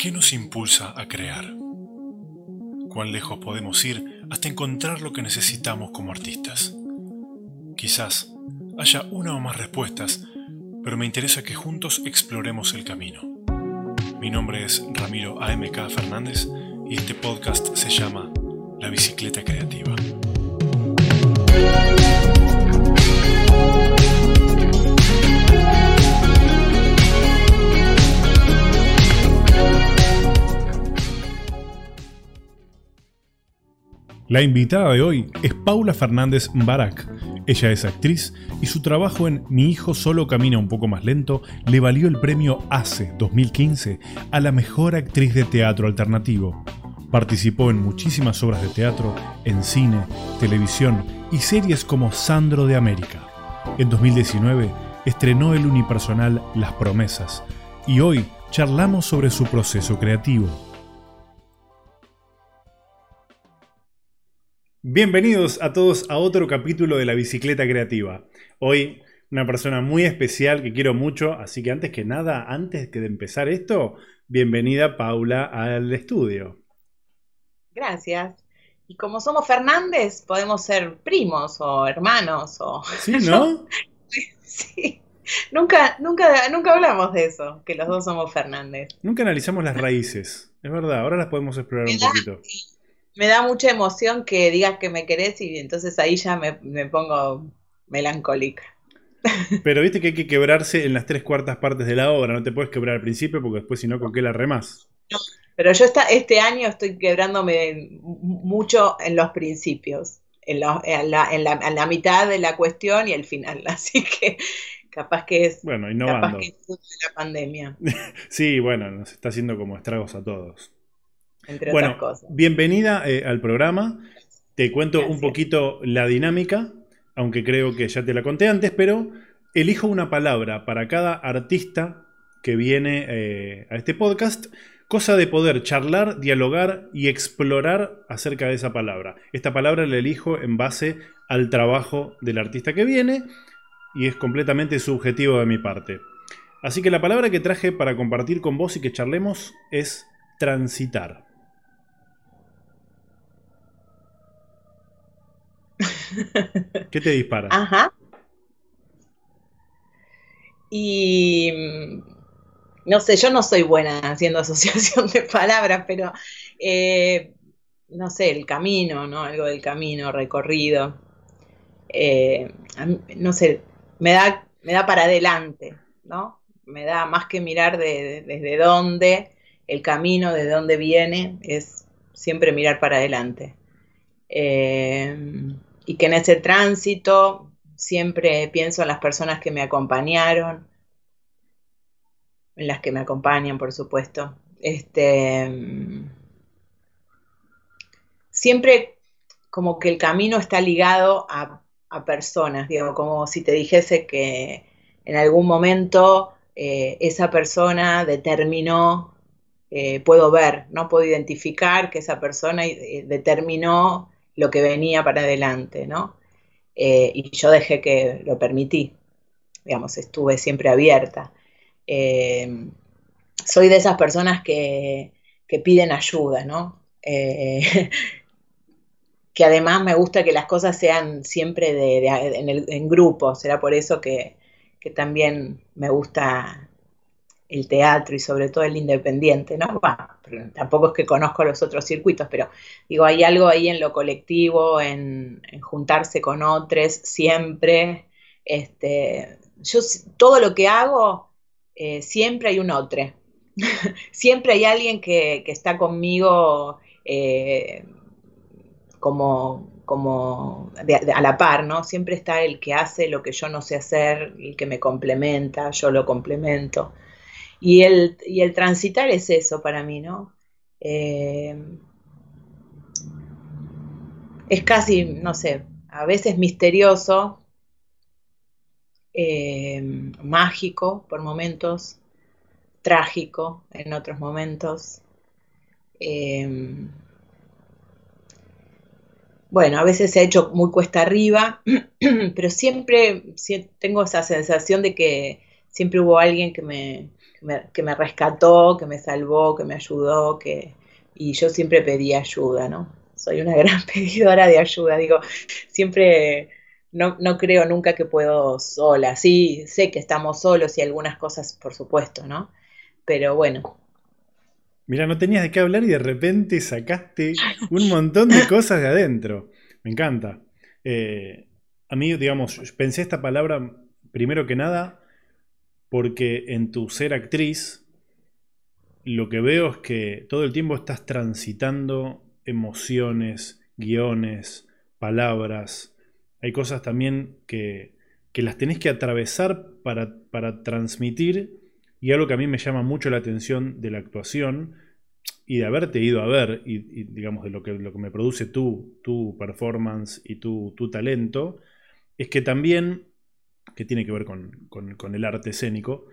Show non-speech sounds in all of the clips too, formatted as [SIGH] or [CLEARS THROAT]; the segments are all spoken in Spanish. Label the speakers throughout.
Speaker 1: ¿Qué nos impulsa a crear? ¿Cuán lejos podemos ir hasta encontrar lo que necesitamos como artistas? Quizás haya una o más respuestas, pero me interesa que juntos exploremos el camino. Mi nombre es Ramiro AMK Fernández y este podcast se llama La Bicicleta Creativa. La invitada de hoy es Paula Fernández Barak. Ella es actriz y su trabajo en Mi hijo solo camina un poco más lento le valió el premio ACE 2015 a la mejor actriz de teatro alternativo. Participó en muchísimas obras de teatro, en cine, televisión y series como Sandro de América. En 2019 estrenó el unipersonal Las Promesas y hoy charlamos sobre su proceso creativo. Bienvenidos a todos a otro capítulo de la bicicleta creativa. Hoy una persona muy especial que quiero mucho, así que antes que nada, antes que de empezar esto, bienvenida Paula al estudio.
Speaker 2: Gracias. Y como somos Fernández, podemos ser primos o hermanos o...
Speaker 1: Sí, [LAUGHS] ¿no? [LAUGHS]
Speaker 2: sí. Nunca, nunca, nunca hablamos de eso, que los dos somos Fernández.
Speaker 1: Nunca analizamos las raíces. Es verdad, ahora las podemos explorar un poquito
Speaker 2: me da mucha emoción que digas que me querés y entonces ahí ya me, pongo melancólica. [LAUGHS]
Speaker 1: Pero viste que hay que quebrarse en las tres cuartas partes de la obra, no te puedes quebrar al principio porque después si no, ¿con qué la remas?
Speaker 2: pero yo este año estoy quebrándome mucho en los principios, en, la, mitad de la cuestión y el final, [LAUGHS] así que capaz que es,
Speaker 1: bueno, innovando.
Speaker 2: Capaz que es la pandemia. [LAUGHS]
Speaker 1: sí, bueno, nos está haciendo como estragos a todos bueno, Bienvenida eh, al programa. Te cuento un poquito la dinámica, aunque creo que ya te la conté antes, pero elijo una palabra para cada artista que viene eh, a este podcast, cosa de poder charlar, dialogar y explorar acerca de esa palabra. Esta palabra la elijo en base al trabajo del artista que viene y es completamente subjetivo de mi parte. Así que la palabra que traje para compartir con vos y que charlemos es transitar. ¿Qué te dispara?
Speaker 2: Ajá. Y mm, no sé, yo no soy buena haciendo [LAUGHS] asociación de palabras, pero eh, no sé, el camino, ¿no? Algo del camino recorrido. Eh, no sé, me da, me da para adelante, ¿no? Me da más que mirar desde dónde, el camino, de dónde viene, es siempre mirar para adelante. Eh, y que en ese tránsito siempre pienso en las personas que me acompañaron, en las que me acompañan, por supuesto. Este, siempre como que el camino está ligado a, personas, digo, como si te dijese que en algún momento eh, esa persona determinó, eh, puedo ver, no puedo identificar que esa persona eh, determinó lo que venía para adelante, ¿no? Eh, y yo dejé que lo permití, digamos, estuve siempre abierta. Eh, soy de esas personas que, piden ayuda, ¿no? Eh, [LAUGHS] que además me gusta que las cosas sean siempre de, en, el, grupo, será por eso que, que también me gusta el teatro y sobre todo el independiente, ¿no? tampoco es que conozco los otros circuitos, pero digo, hay algo ahí en lo colectivo, en, juntarse con otros siempre. Este, yo todo lo que hago, eh, siempre hay un otro. [LAUGHS] siempre hay alguien que, está conmigo eh, como, como a la par, ¿no? Siempre está el que hace lo que yo no sé hacer, el que me complementa, yo lo complemento. Y el, y el transitar es eso para mí, ¿no? Eh, es casi, no sé, a veces misterioso, eh, mágico por momentos, trágico en otros momentos. Eh, bueno, a veces se ha hecho muy cuesta arriba, [CLEARS THROAT] pero siempre tengo esa sensación de que siempre hubo alguien que me, que me, rescató, que me salvó, que me ayudó, que, y yo siempre pedí ayuda, ¿no? Soy una [LAUGHS] gran pedidora de ayuda, digo, siempre no, no creo nunca que puedo sola, sí, sé que estamos solos y algunas cosas, por supuesto, ¿no? Pero bueno,
Speaker 1: Mira, no tenías de qué hablar y de repente sacaste un montón de cosas de adentro. Me encanta. Eh, a mí, digamos, pensé esta palabra primero que nada porque en tu ser actriz lo que veo es que todo el tiempo estás transitando emociones, guiones, palabras. Hay cosas también que, que las tenés que atravesar para, para transmitir y algo que a mí me llama mucho la atención de la actuación y de haberte ido a ver, y, digamos de lo que, lo que me produce tu, tu performance y tu, tu, talento, es que también, que tiene que ver con, con, el arte escénico,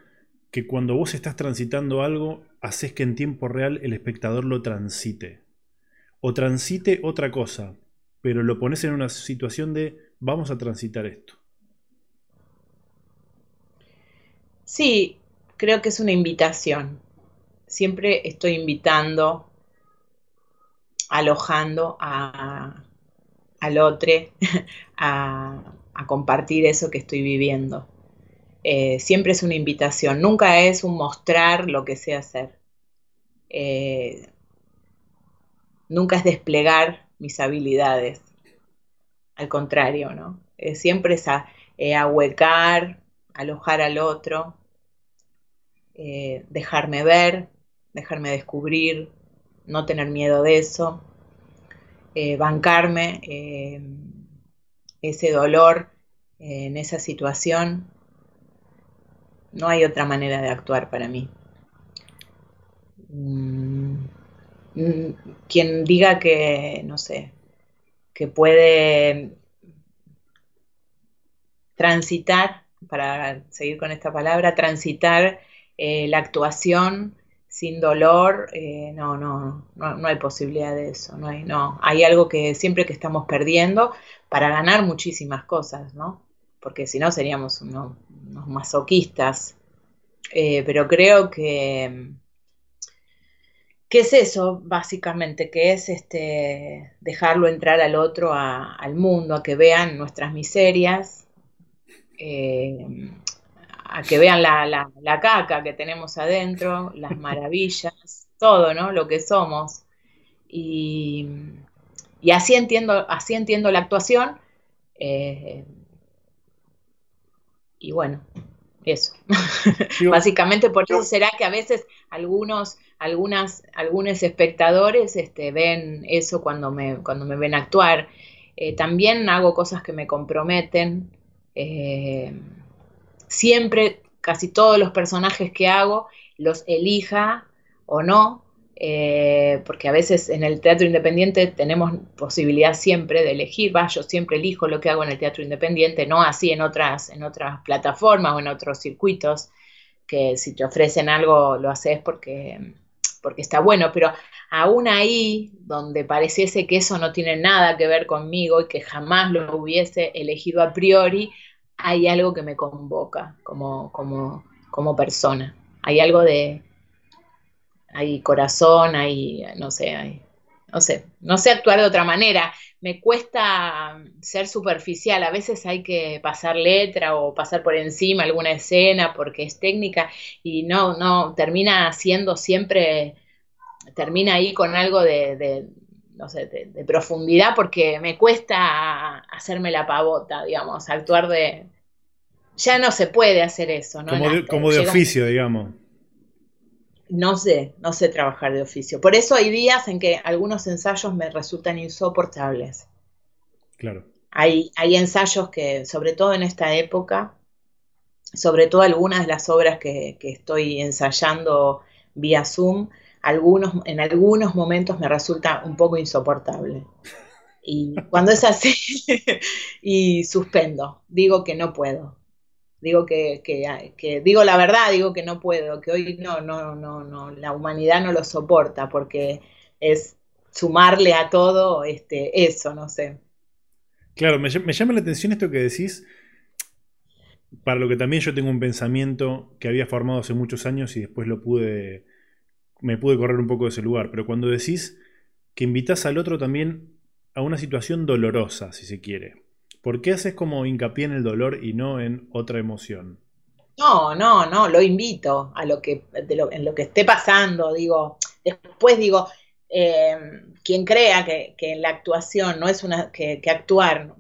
Speaker 1: que cuando vos estás transitando algo, haces que en tiempo real el espectador lo transite. O transite otra cosa, pero lo pones en una situación de vamos a transitar esto.
Speaker 2: Sí, creo que es una invitación. Siempre estoy invitando, alojando al otro [LAUGHS] a, compartir eso que estoy viviendo. Eh, siempre es una invitación, nunca es un mostrar lo que sé hacer. Eh, nunca es desplegar mis habilidades. Al contrario, ¿no? siempre es a, ahuecar, alojar al otro, eh, dejarme ver, dejarme descubrir, no tener miedo de eso, eh, bancarme eh, ese dolor en esa situación. No hay otra manera de actuar para mí. Mm, mm, quien diga que, no sé, que puede transitar, para seguir con esta palabra, transitar eh, la actuación sin dolor, eh, no, no, no, hay posibilidad de eso, no hay, no, hay algo que siempre que estamos perdiendo para ganar muchísimas cosas, ¿no? Porque si no seríamos unos, masoquistas, eh, pero creo que, ¿qué es eso básicamente? Que es este, dejarlo entrar al otro, al mundo, a que vean nuestras miserias, a que vean la, caca que tenemos adentro, las [LAUGHS] maravillas, todo, ¿no? Lo que somos. Y, así entiendo, así entiendo la actuación. Eh, y bueno, eso. [LAUGHS] Básicamente por eso será que a veces algunos, algunas, algunos espectadores este, ven eso cuando me, cuando me ven actuar. Eh, también hago cosas que me comprometen. Eh, siempre, casi todos los personajes que hago, los elija o no, eh, porque a veces en el teatro independiente tenemos posibilidad siempre de elegir, yo siempre elijo lo que hago en el teatro independiente, no así en otras, en otras plataformas o en otros circuitos, que si te ofrecen algo lo haces porque, porque está bueno, pero aún ahí, donde pareciese que eso no tiene nada que ver conmigo y que jamás lo hubiese elegido a priori, hay algo que me convoca como, como, como persona. Hay algo de, hay corazón, hay, no sé, hay, no sé, no sé actuar de otra manera. Me cuesta ser superficial, a veces hay que pasar letra o pasar por encima alguna escena porque es técnica y no, no, termina siendo siempre, termina ahí con algo de no sé, de, profundidad porque me cuesta hacerme la pavota, digamos, actuar de... Ya no se puede hacer eso, ¿no?
Speaker 1: Como de, oficio, digamos.
Speaker 2: No sé, no sé trabajar de oficio. Por eso hay días en que algunos ensayos me resultan insoportables.
Speaker 1: Claro.
Speaker 2: Hay, hay ensayos que, sobre todo en esta época, sobre todo algunas de las obras que, que estoy ensayando vía Zoom, algunos, en algunos momentos me resulta un poco insoportable. Y cuando es así, [LAUGHS] y suspendo, digo que no puedo. Digo que, que, digo la verdad, digo que no puedo, que hoy no, no, no, no, la humanidad no lo soporta, porque es sumarle a todo este, eso, no sé.
Speaker 1: Claro, me llama la atención esto que decís, para lo que también yo tengo un pensamiento que había formado hace muchos años y después lo pude, me pude correr un poco de ese lugar. Pero cuando decís que invitas al otro también a una situación dolorosa, si se quiere, ¿por qué haces como hincapié en el dolor y no en otra emoción?
Speaker 2: No, no, no, lo invito a lo que, en lo que esté pasando, digo, después digo, eh, quien crea que, en la actuación no es una, que, que actuar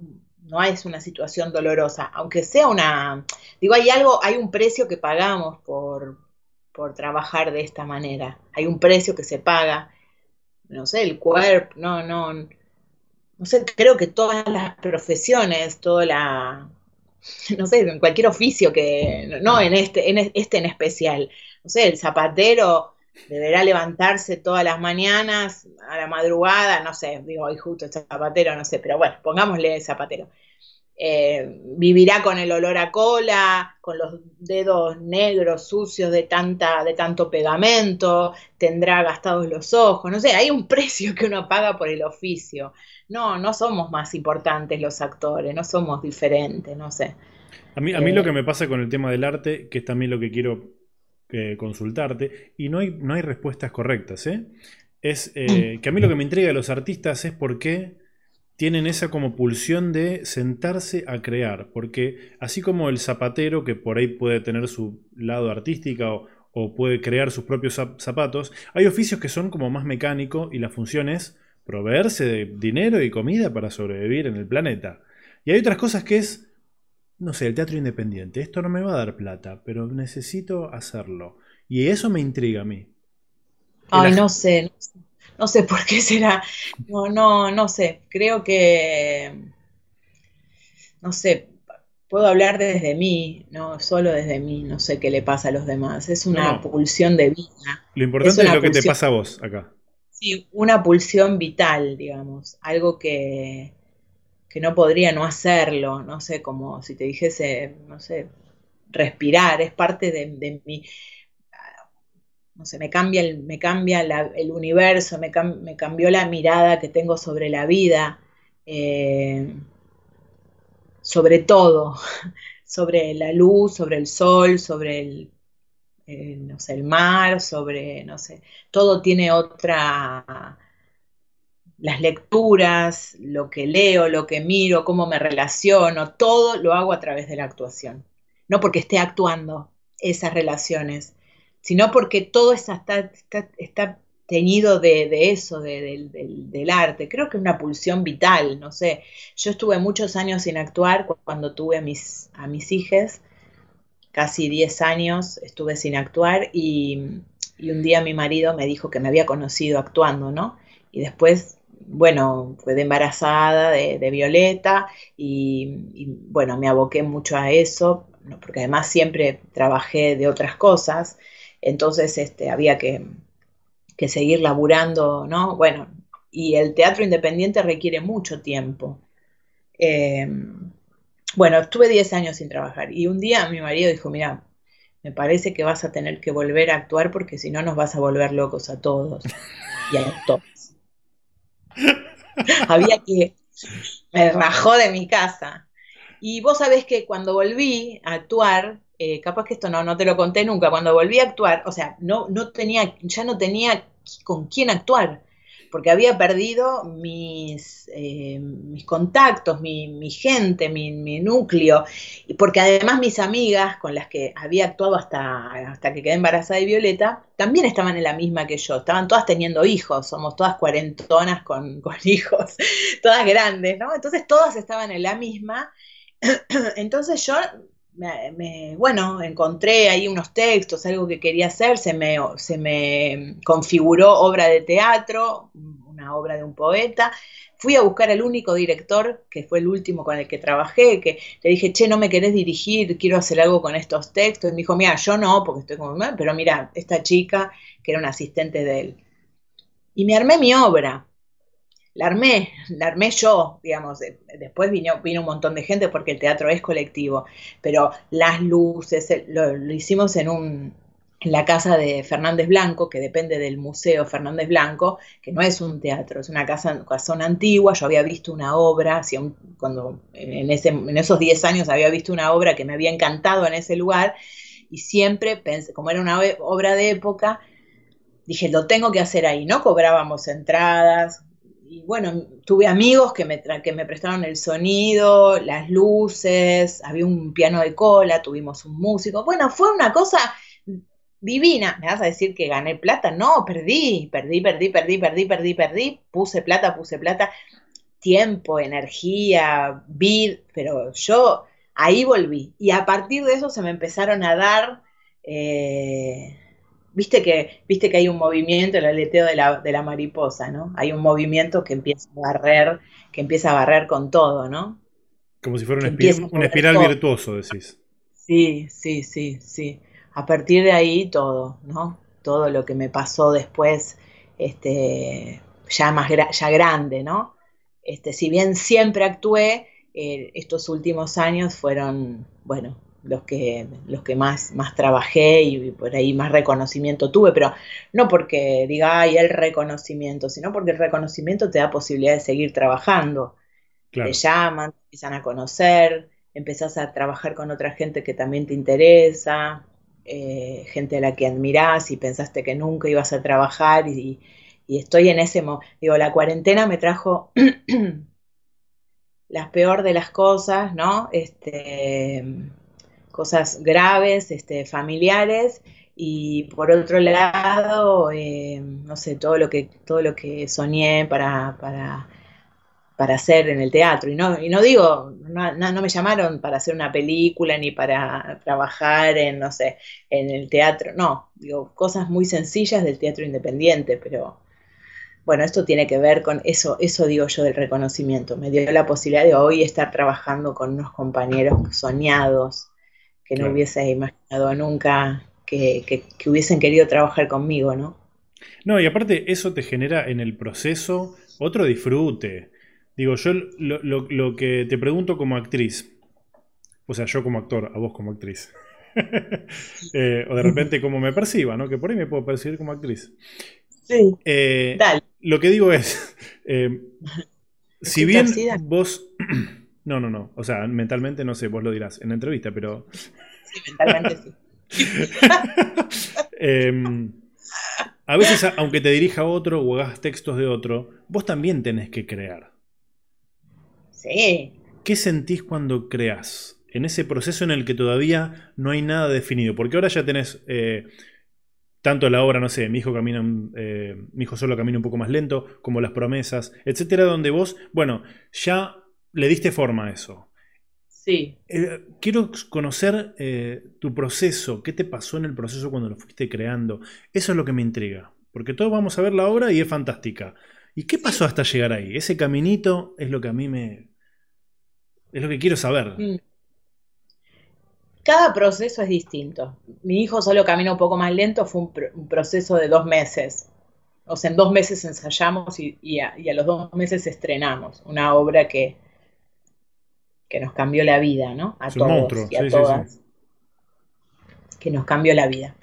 Speaker 2: no es una situación dolorosa, aunque sea una, digo, hay algo, hay un precio que pagamos por, por trabajar de esta manera, hay un precio que se paga, no sé, el cuerpo, no, no, no sé, creo que todas las profesiones, toda la, no sé, en cualquier oficio que, no en este, en este en especial, no sé, el zapatero deberá levantarse todas las mañanas a la madrugada, no sé, digo, hoy justo el zapatero, no sé, pero bueno, pongámosle el zapatero. Eh, vivirá con el olor a cola, con los dedos negros sucios de tanta, de tanto pegamento, tendrá gastados los ojos, no sé, hay un precio que uno paga por el oficio. No, no somos más importantes los actores, no somos diferentes, no sé.
Speaker 1: A mí, a mí lo eh, que me pasa con el tema del arte, que es también lo que quiero consultarte, y no hay, no hay respuestas correctas, ¿eh? Es eh, [CLEARS THROAT] que a mí lo que me intriga de los artistas es por qué tienen esa como pulsión de sentarse a crear, porque así como el zapatero, que por ahí puede tener su lado artístico o, puede crear sus propios zapatos, hay oficios que son como más mecánicos y la función es proveerse de dinero y comida para sobrevivir en el planeta. Y hay otras cosas que es no sé, el teatro independiente, esto no me va a dar plata, pero necesito hacerlo. Y eso me intriga a mí.
Speaker 2: Ay, no sé, no sé, por qué será. No, no, no sé. Creo que, no sé, puedo hablar desde mí, no solo desde mí, no sé qué le pasa a los demás. Es una pulsión de vida.
Speaker 1: Lo importante es, lo que te pasa a vos acá.
Speaker 2: Sí, una pulsión vital, digamos, algo que, que no podría no hacerlo, no sé, como si te dijese, no sé, respirar, es parte de, de mi, no sé, me cambia el, me cambia el universo, me, cambió la mirada que tengo sobre la vida, eh, sobre todo, [LAUGHS] sobre la luz, sobre el sol, sobre el, eh, no sé, el mar, sobre, no sé, todo tiene otra las lecturas, lo que leo, lo que miro, cómo me relaciono, todo lo hago a través de la actuación. No porque esté actuando esas relaciones, sino porque todo está, está, teñido de, eso, del arte. Creo que es una pulsión vital, no sé. Yo estuve muchos años sin actuar cuando tuve a mis, a hijas, casi 10 años estuve sin actuar y, y un día mi marido me dijo que me había conocido actuando, ¿no? Y después bueno, fue de embarazada de, Violeta y, bueno, me aboqué mucho a eso, porque además siempre trabajé de otras cosas, entonces este, había que, seguir laburando, ¿no? Bueno, y el teatro independiente requiere mucho tiempo. Em, bueno, estuve 10 años sin trabajar y un día mi marido dijo, mira, me parece que vas a tener que volver a actuar porque si no nos vas a volver locos a todos y a todos. [LAUGHS] Había que, me rajó de mi casa. Y vos sabés que cuando volví a actuar, eh, capaz que esto no, no te lo conté nunca, cuando volví a actuar, o sea, no, no tenía, ya no tenía con quién actuar porque había perdido mis, eh, mis contactos, mi, gente, mi, núcleo, y porque además mis amigas con las que había actuado hasta, hasta que quedé embarazada de Violeta, también estaban en la misma que yo, estaban todas teniendo hijos, somos todas cuarentonas con, [LAUGHS] hijos, todas grandes, ¿no? Entonces todas estaban en la misma, [CLEARS THROAT] entonces yo me, bueno, encontré ahí unos textos, algo que quería hacer, se me, se me configuró obra de teatro, una obra de un poeta. Fui a buscar al único director, que fue el último con el que trabajé, que le dije, che, no me querés dirigir, quiero hacer algo con estos textos. Y me dijo, mira, yo no, porque estoy como, pero mira, esta chica, que era una asistente de él. Y me armé mi obra la armé, la armé yo, digamos, después vino, vino un montón de gente porque el teatro es colectivo, pero las luces, lo, hicimos en un, en la casa de Fernández Blanco, que depende del Museo Fernández Blanco, que no es un teatro, es una casa, casona antigua. Yo había visto una obra, cuando en, en esos 10 años había visto una obra que me había encantado en ese lugar, y siempre pensé, como era una obra de época, dije, lo tengo que hacer ahí. No cobrábamos entradas, y bueno, tuve amigos que me, que me prestaron el sonido, las luces, había un piano de cola, tuvimos un músico. Bueno, fue una cosa divina. ¿Me vas a decir que gané plata? No, perdí, perdí, perdí, perdí, perdí, perdí, perdí. Puse plata, puse plata. Tiempo, energía, vid, pero yo ahí volví. Y a partir de eso se me empezaron a dar... Eh, viste que, viste que hay un movimiento, el aleteo de la, de la mariposa, ¿no? Hay un movimiento que empieza a barrer, que empieza a barrer con todo, ¿no?
Speaker 1: Como si fuera un, espiral, virtuoso, decís.
Speaker 2: Sí, sí, sí, sí. A partir de ahí todo, ¿no? Todo lo que me pasó después, este, ya más ya grande, ¿no? Este, si bien siempre actué, eh, estos últimos años fueron, bueno, los que, los que más, más trabajé y por ahí más reconocimiento tuve, pero no porque diga, ay, el reconocimiento, sino porque el reconocimiento te da posibilidad de seguir trabajando. Te llaman, te empiezan a conocer, empezás a trabajar con otra gente que también te interesa, eh, gente a la que admirás y pensaste que nunca ibas a trabajar y, y estoy en ese, digo, la cuarentena me trajo [CLEARS THROAT] las peor de las cosas, ¿no? Este, cosas graves, este, familiares, y por otro lado, eh, no sé, todo lo que, todo lo que soñé para, para, para hacer en el teatro. Y no, y no digo, no, no, me llamaron para hacer una película ni para trabajar en, no sé, en el teatro, no, digo, cosas muy sencillas del teatro independiente, pero bueno, esto tiene que ver con eso, eso digo yo del reconocimiento. Me dio la posibilidad de hoy estar trabajando con unos compañeros soñados, que no hubiese imaginado nunca que, hubiesen querido trabajar conmigo, ¿no?
Speaker 1: No, y aparte eso te genera en el proceso otro disfrute. Digo, yo lo, que te pregunto como actriz, o sea, yo como actor, a vos como actriz, [LAUGHS] eh, o de repente como me perciba, ¿no? Que por ahí me puedo percibir como actriz.
Speaker 2: Sí.
Speaker 1: Eh, Dale. Lo que digo es, [LAUGHS] eh, si bien vos [CLEARS THROAT] no, no, no. O sea, mentalmente no sé, vos lo dirás en la entrevista, pero.
Speaker 2: Sí, mentalmente sí. [LAUGHS]
Speaker 1: Em, a veces, aunque te dirija otro o hagas textos de otro, vos también tenés que crear.
Speaker 2: Sí.
Speaker 1: ¿Qué sentís cuando creás? En ese proceso en el que todavía no hay nada definido. Porque ahora ya tenés. Eh, tanto la obra, no sé, mi hijo camina, eh, mi hijo solo camina un poco más lento, como las promesas, etcétera, donde vos, bueno, ya le diste forma a eso.
Speaker 2: Sí.
Speaker 1: Eh, quiero conocer eh, tu proceso, qué te pasó en el proceso cuando lo fuiste creando. Eso es lo que me intriga, porque todos vamos a ver la obra y es fantástica. ¿Y qué pasó hasta llegar ahí? Ese caminito es lo que a mí me... es lo que quiero saber. Mm.
Speaker 2: Cada proceso es distinto. Mi hijo solo camina un poco más lento, fue un, proceso de dos meses. O sea, en dos meses ensayamos y, a, y a los dos meses estrenamos una obra que, que nos cambió la vida, ¿no? A todos y a todas. Que nos cambió la vida.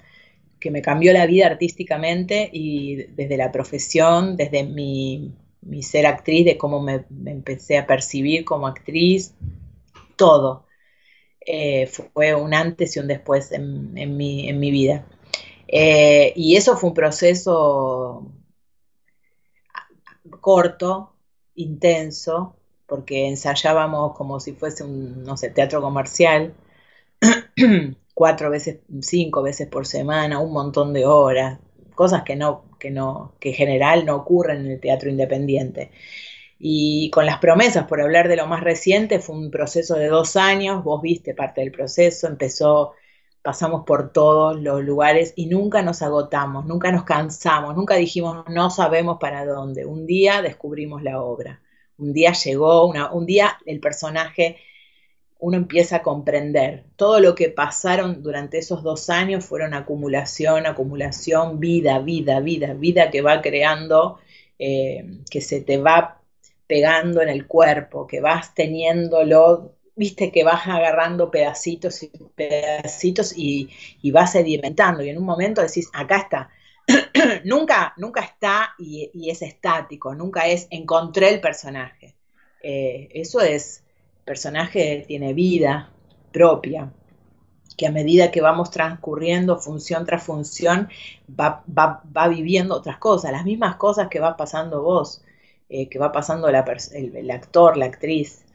Speaker 2: Que me cambió la vida artísticamente y desde la profesión, desde mi, ser actriz, de cómo me, empecé a percibir como actriz, todo. Eh, fue un antes y un después en, mi, vida. Eh, y eso fue un proceso corto, intenso, porque ensayábamos como si fuese un, no sé, teatro comercial, [CLEARS THROAT] cuatro veces, cinco veces por semana, un montón de horas, cosas que no, que no, que en general no ocurren en el teatro independiente. Y con las promesas, por hablar de lo más reciente, fue un proceso de dos años, vos viste parte del proceso, empezó, pasamos por todos los lugares y nunca nos agotamos, nunca nos cansamos, nunca dijimos no sabemos para dónde. Un día descubrimos la obra un día llegó, un día el personaje, uno empieza a comprender. Todo lo que pasaron durante esos dos años fueron acumulación, acumulación, vida, vida, vida, vida que va creando, eh, que se te va pegando en el cuerpo, que vas teniéndolo viste que vas agarrando pedacitos y pedacitos y, vas sedimentando y en un momento decís, acá está. [CLEARS THROAT] nunca, nunca está y, es estático, nunca es encontré el personaje. Eh, eso es, personaje tiene vida propia, que a medida que vamos transcurriendo función tras función, va, viviendo otras cosas, las mismas cosas que va pasando vos, eh, que va pasando el, el actor, la actriz.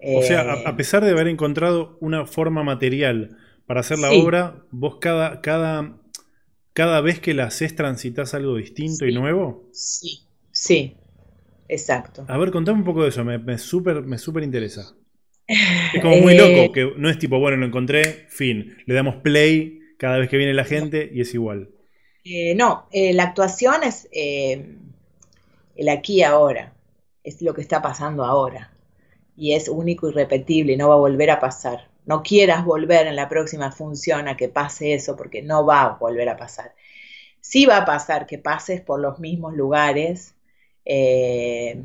Speaker 1: O sea, a, pesar de haber encontrado una forma material para hacer la obra, vos cada, cada, cada vez que la haces transitas algo distinto y nuevo.
Speaker 2: Sí, sí, exacto.
Speaker 1: A ver, contame un poco de eso, me, me súper me super interesa. [LAUGHS] Es como muy loco, eh, que no es tipo, bueno, lo encontré, fin. Le damos play cada vez que viene la gente y es igual.
Speaker 2: Eh, no, eh, la actuación es el aquí y ahora, es lo que está pasando ahora y es único y repetible, no va a volver a pasar. No quieras volver en la próxima función a que pase eso, porque no va a volver a pasar. Sí va a pasar que pases por los mismos lugares, eh,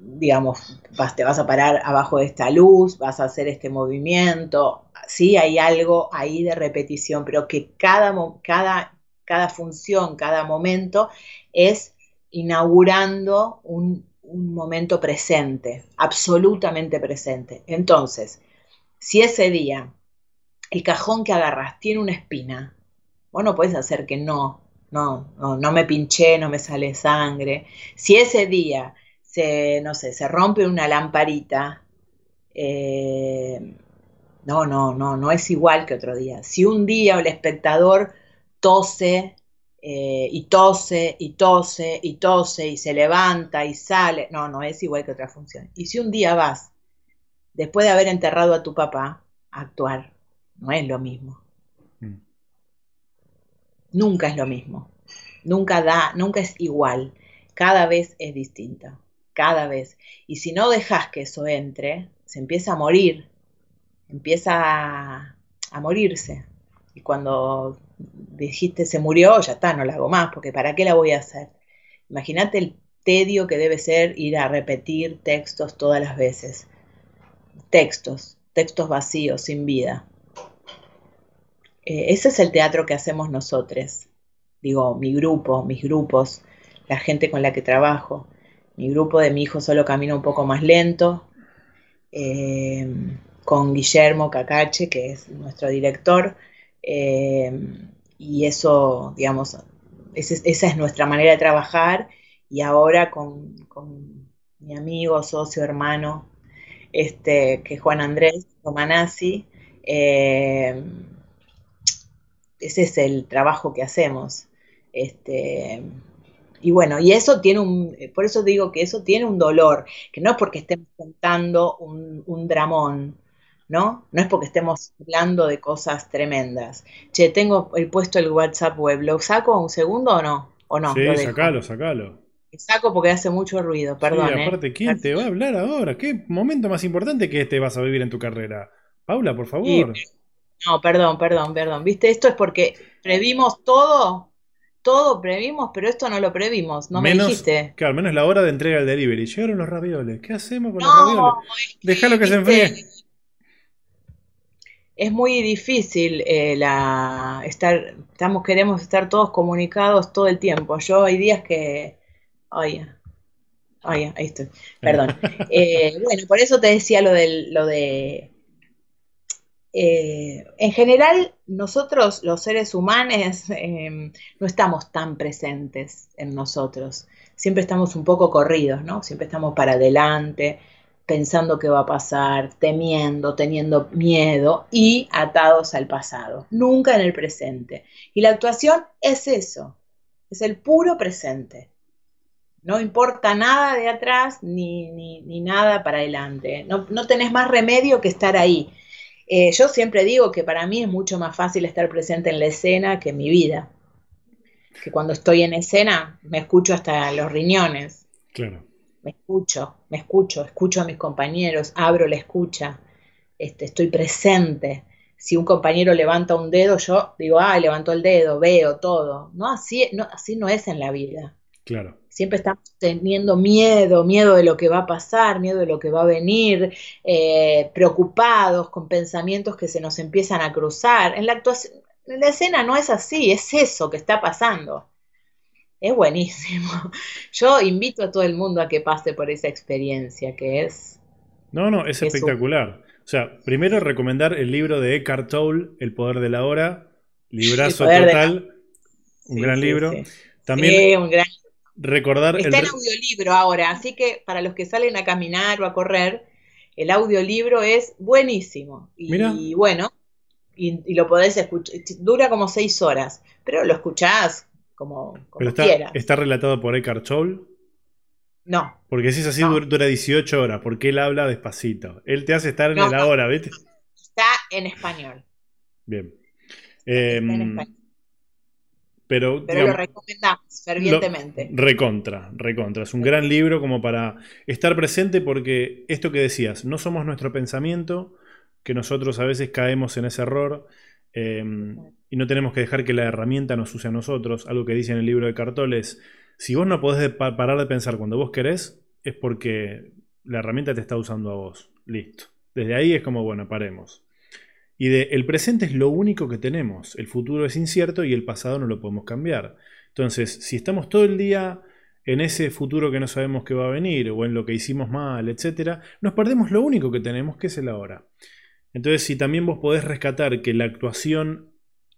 Speaker 2: digamos, te vas a parar abajo de esta luz, vas a hacer este movimiento, sí hay algo ahí de repetición, pero que cada, cada, cada función, cada momento es inaugurando un, un momento presente, absolutamente presente. Entonces, si ese día el cajón que agarras tiene una espina, vos no puedes hacer que no, no, no, me pinché, no me sale sangre. Si ese día se, no sé, se rompe una lamparita, eh, no, no, no, no es igual que otro día. Si un día el espectador tose eh, y tose y tose y tose y se levanta y sale. No, no es igual que otra función. Y si un día vas, después de haber enterrado a tu papá, actuar, no es lo mismo. Mm. Nunca es lo mismo. Nunca da, nunca es igual. Cada vez es distinta. Cada vez. Y si no dejas que eso entre, se empieza a morir. Empieza a, a morirse. Y cuando dijiste se murió, ya está, no la hago más, porque ¿para qué la voy a hacer? Imagínate el tedio que debe ser ir a repetir textos todas las veces. Textos, textos vacíos, sin vida. Eh, ese es el teatro que hacemos nosotros. Digo, mi grupo, mis grupos, la gente con la que trabajo. Mi grupo de mi hijo solo camina un poco más lento. Eh, con Guillermo Cacache, que es nuestro director, eh, y eso, digamos, esa es nuestra manera de trabajar. Y ahora con, mi amigo, socio, hermano, este, que Juan Andrés Romanazzi, eh, ese es el trabajo que hacemos. Este, y bueno, y eso tiene un, por eso digo que eso tiene un dolor, que no es porque estemos contando un, un dramón, ¿no? No es porque estemos hablando de cosas tremendas. Che, tengo el puesto el WhatsApp web, ¿lo saco un segundo o no? ¿O no?
Speaker 1: Sí, sacalo, sacalo.
Speaker 2: Saco porque hace mucho ruido, perdón. Sí,
Speaker 1: ¿eh? aparte, ¿quién te va a hablar ahora? ¿Qué momento más importante que este vas a vivir en tu carrera? Paula, por favor.
Speaker 2: no, perdón, perdón, perdón. ¿Viste? Esto es porque previmos todo, todo previmos, pero esto no lo previmos, no me dijiste.
Speaker 1: Claro, menos la hora de entrega del delivery. Llegaron los ravioles. ¿Qué hacemos con los ravioles? Déjalo que se enfríe
Speaker 2: es muy difícil eh, la, estar, estamos, queremos estar todos comunicados todo el tiempo. Yo hay días que, ay, ay ahí estoy, [LAUGHS] perdón. Eh, bueno, por eso te decía lo, del, lo de, eh, en general, nosotros los seres humanos em, no estamos tan presentes en nosotros. Siempre estamos un poco corridos, ¿no? Siempre estamos para adelante pensando qué va a pasar, temiendo, teniendo miedo y atados al pasado, nunca en el presente. Y la actuación es eso, es el puro presente. No importa nada de atrás ni, ni, nada para adelante. No, no, tenés más remedio que estar ahí. Eh, yo siempre digo que para mí es mucho más fácil estar presente en la escena que en mi vida. Que cuando estoy en escena me escucho hasta los riñones.
Speaker 1: Claro
Speaker 2: me escucho, me escucho, escucho a mis compañeros, abro la escucha, este, estoy presente. Si un compañero levanta un dedo, yo digo, ah, levantó el dedo, veo todo. No, así no, así no es en la vida.
Speaker 1: Claro.
Speaker 2: Siempre estamos teniendo miedo, miedo de lo que va a pasar, miedo de lo que va a venir, eh, preocupados con pensamientos que se nos empiezan a cruzar. En la actuación, en la escena no es así, es eso que está pasando. Es buenísimo. [LAUGHS] Yo invito a todo el mundo a que pase por esa experiencia, que es...
Speaker 1: No, no, es, espectacular. O sea, primero recomendar el libro de Eckhart Tolle, El Poder de la Hora, librazo total, un gran libro. También un gran... recordar...
Speaker 2: Está en audiolibro ahora, así que para los que salen a caminar o a correr, el audiolibro es buenísimo. Y, bueno, y, lo podés escuchar, dura como seis horas, pero lo escuchás como, como
Speaker 1: está,
Speaker 2: quieras.
Speaker 1: ¿Está relatado por Eckhart Tolle?
Speaker 2: No.
Speaker 1: Porque si es así, dura 18 horas, porque él habla despacito. Él te hace estar en la hora, ¿viste?
Speaker 2: Está en español.
Speaker 1: Bien. Em, pero,
Speaker 2: lo recomendamos fervientemente.
Speaker 1: recontra, recontra. Es un gran libro como para estar presente porque esto que decías, no somos nuestro pensamiento, que nosotros a veces caemos en ese error em, y no tenemos que dejar que la herramienta nos use a nosotros. Algo que dice en el libro de Cartoles si vos no podés parar de pensar cuando vos querés, es porque la herramienta te está usando a vos. Listo. Desde ahí es como, bueno, paremos. Y de el presente es lo único que tenemos. El futuro es incierto y el pasado no lo podemos cambiar. Entonces, si estamos todo el día en ese futuro que no sabemos que va a venir o en lo que hicimos mal, etc., nos perdemos lo único que tenemos, que es el ahora. Entonces, si también vos podés rescatar que la actuación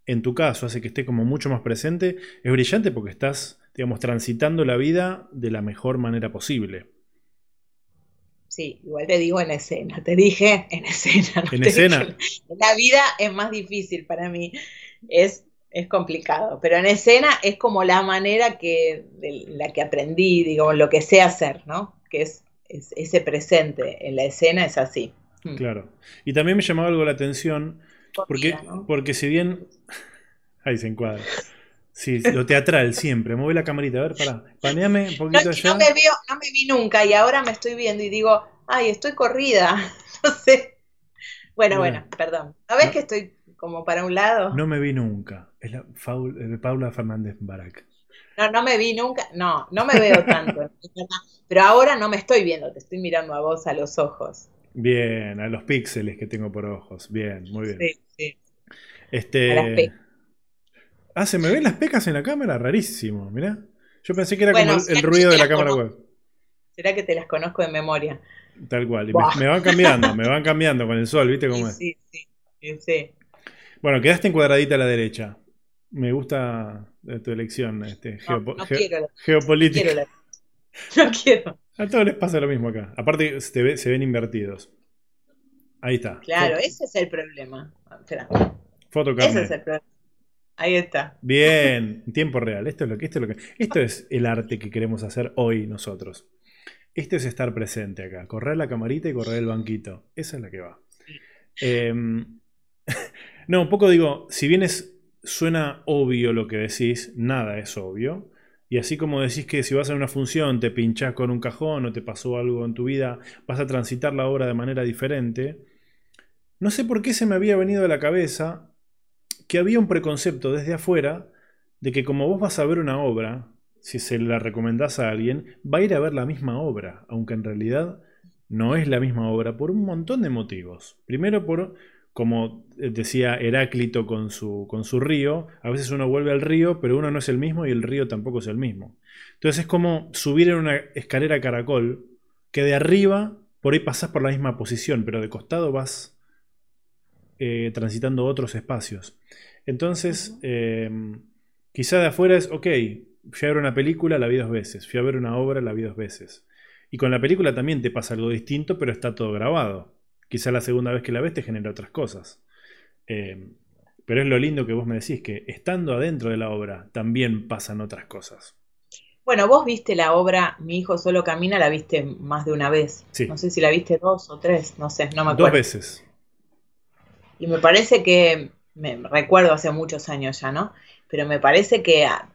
Speaker 1: en tu caso hace que esté como mucho más presente, es brillante porque estás digamos, transitando la vida de la mejor manera posible.
Speaker 2: Sí, igual te digo en escena, te dije en [LAUGHS] escena.
Speaker 1: en escena.
Speaker 2: la vida es más difícil para mí, es, es complicado, pero en escena es como la manera que, de la que aprendí, digo, lo que sé hacer, ¿no? Que es, ese presente, en la escena es así.
Speaker 1: Hmm. Claro. Y también me llamaba algo la atención, porque, porque si bien... [LAUGHS] Ahí se encuadra. Sí, lo teatral siempre. Mueve la camarita, a ver, pará. Paneame un poquito
Speaker 2: no,
Speaker 1: allá.
Speaker 2: No me, veo, no me vi nunca y ahora me estoy viendo y digo, ay, estoy corrida. [LAUGHS] No sé. Bueno, bueno, perdón. ¿No ves que estoy como para un lado?
Speaker 1: No me vi nunca. Es la eh, Paula Fernández Barak.
Speaker 2: No, no me vi nunca. No, no me veo tanto. [LAUGHS] pero ahora no me estoy viendo, te estoy mirando a vos a los ojos.
Speaker 1: Bien, a los píxeles que tengo por ojos. Bien, muy bien.
Speaker 2: Sí, sí.
Speaker 1: Este. Ah, ¿se me ven las pecas en la cámara? Rarísimo, mirá. Yo pensé que era como el, ruido de la cámara web.
Speaker 2: Será que te las conozco de memoria.
Speaker 1: Tal cual. me, van cambiando, me van [LAUGHS] cambiando con el sol, ¿viste cómo es?
Speaker 2: Sí, sí, sí.
Speaker 1: Bueno, quedaste encuadradita a la derecha. Me gusta tu elección este,
Speaker 2: no, quiero
Speaker 1: geopolítica. [LAUGHS]
Speaker 2: No quiero.
Speaker 1: A todos les pasa lo mismo acá. Aparte, se, se ven invertidos. Ahí está.
Speaker 2: Claro, ese es el problema. Espera.
Speaker 1: Foto
Speaker 2: Ese es el problema. Ahí está.
Speaker 1: Bien, en tiempo real. Esto es lo que, esto es lo que, esto es el arte que queremos hacer hoy nosotros. Esto es estar presente acá. Correr la camarita y correr el banquito. Esa es la que va. Em, [LAUGHS] no, un poco digo, si bien es, suena obvio lo que decís, nada es obvio. Y así como decís que si vas a una función, te pinchás con un cajón o te pasó algo en tu vida, vas a transitar la obra de manera diferente. No sé por qué se me había venido a la cabeza que había un preconcepto desde afuera de que como vos vas a ver una obra, si se la recomendás a alguien, va a ir a ver la misma obra, aunque en realidad no es la misma obra por un montón de motivos. Primero por, como decía Heráclito con su, con su río, a veces uno vuelve al río, pero uno no es el mismo y el río tampoco es el mismo. Entonces es como subir en una escalera caracol, que de arriba por ahí pasás por la misma posición, pero de costado vas eh, transitando otros espacios. Entonces, eh, quizá de afuera es, ok, fui a ver una película, la vi dos veces, fui a ver una obra, la vi dos veces. Y con la película también te pasa algo distinto, pero está todo grabado. Quizá la segunda vez que la ves te genera otras cosas. Eh, pero es lo lindo que vos me decís, que estando adentro de la obra también pasan otras cosas.
Speaker 2: Bueno, vos viste la obra Mi hijo solo camina, la viste más de una vez. No sé si la viste dos o tres, no sé, no me acuerdo.
Speaker 1: Dos veces.
Speaker 2: Y me parece que, me recuerdo hace muchos años ya, ¿no? Pero me parece que, ah,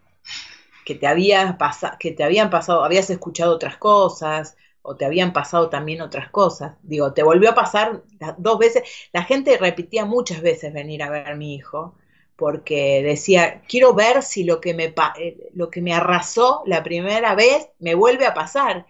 Speaker 2: que, te había que te habían pasado, habías escuchado otras cosas, o te habían pasado también otras cosas. Digo, te volvió a pasar dos veces. La gente repetía muchas veces venir a ver a mi hijo, porque decía, quiero ver si lo que, me, eh, lo que me arrasó la primera vez me vuelve a pasar.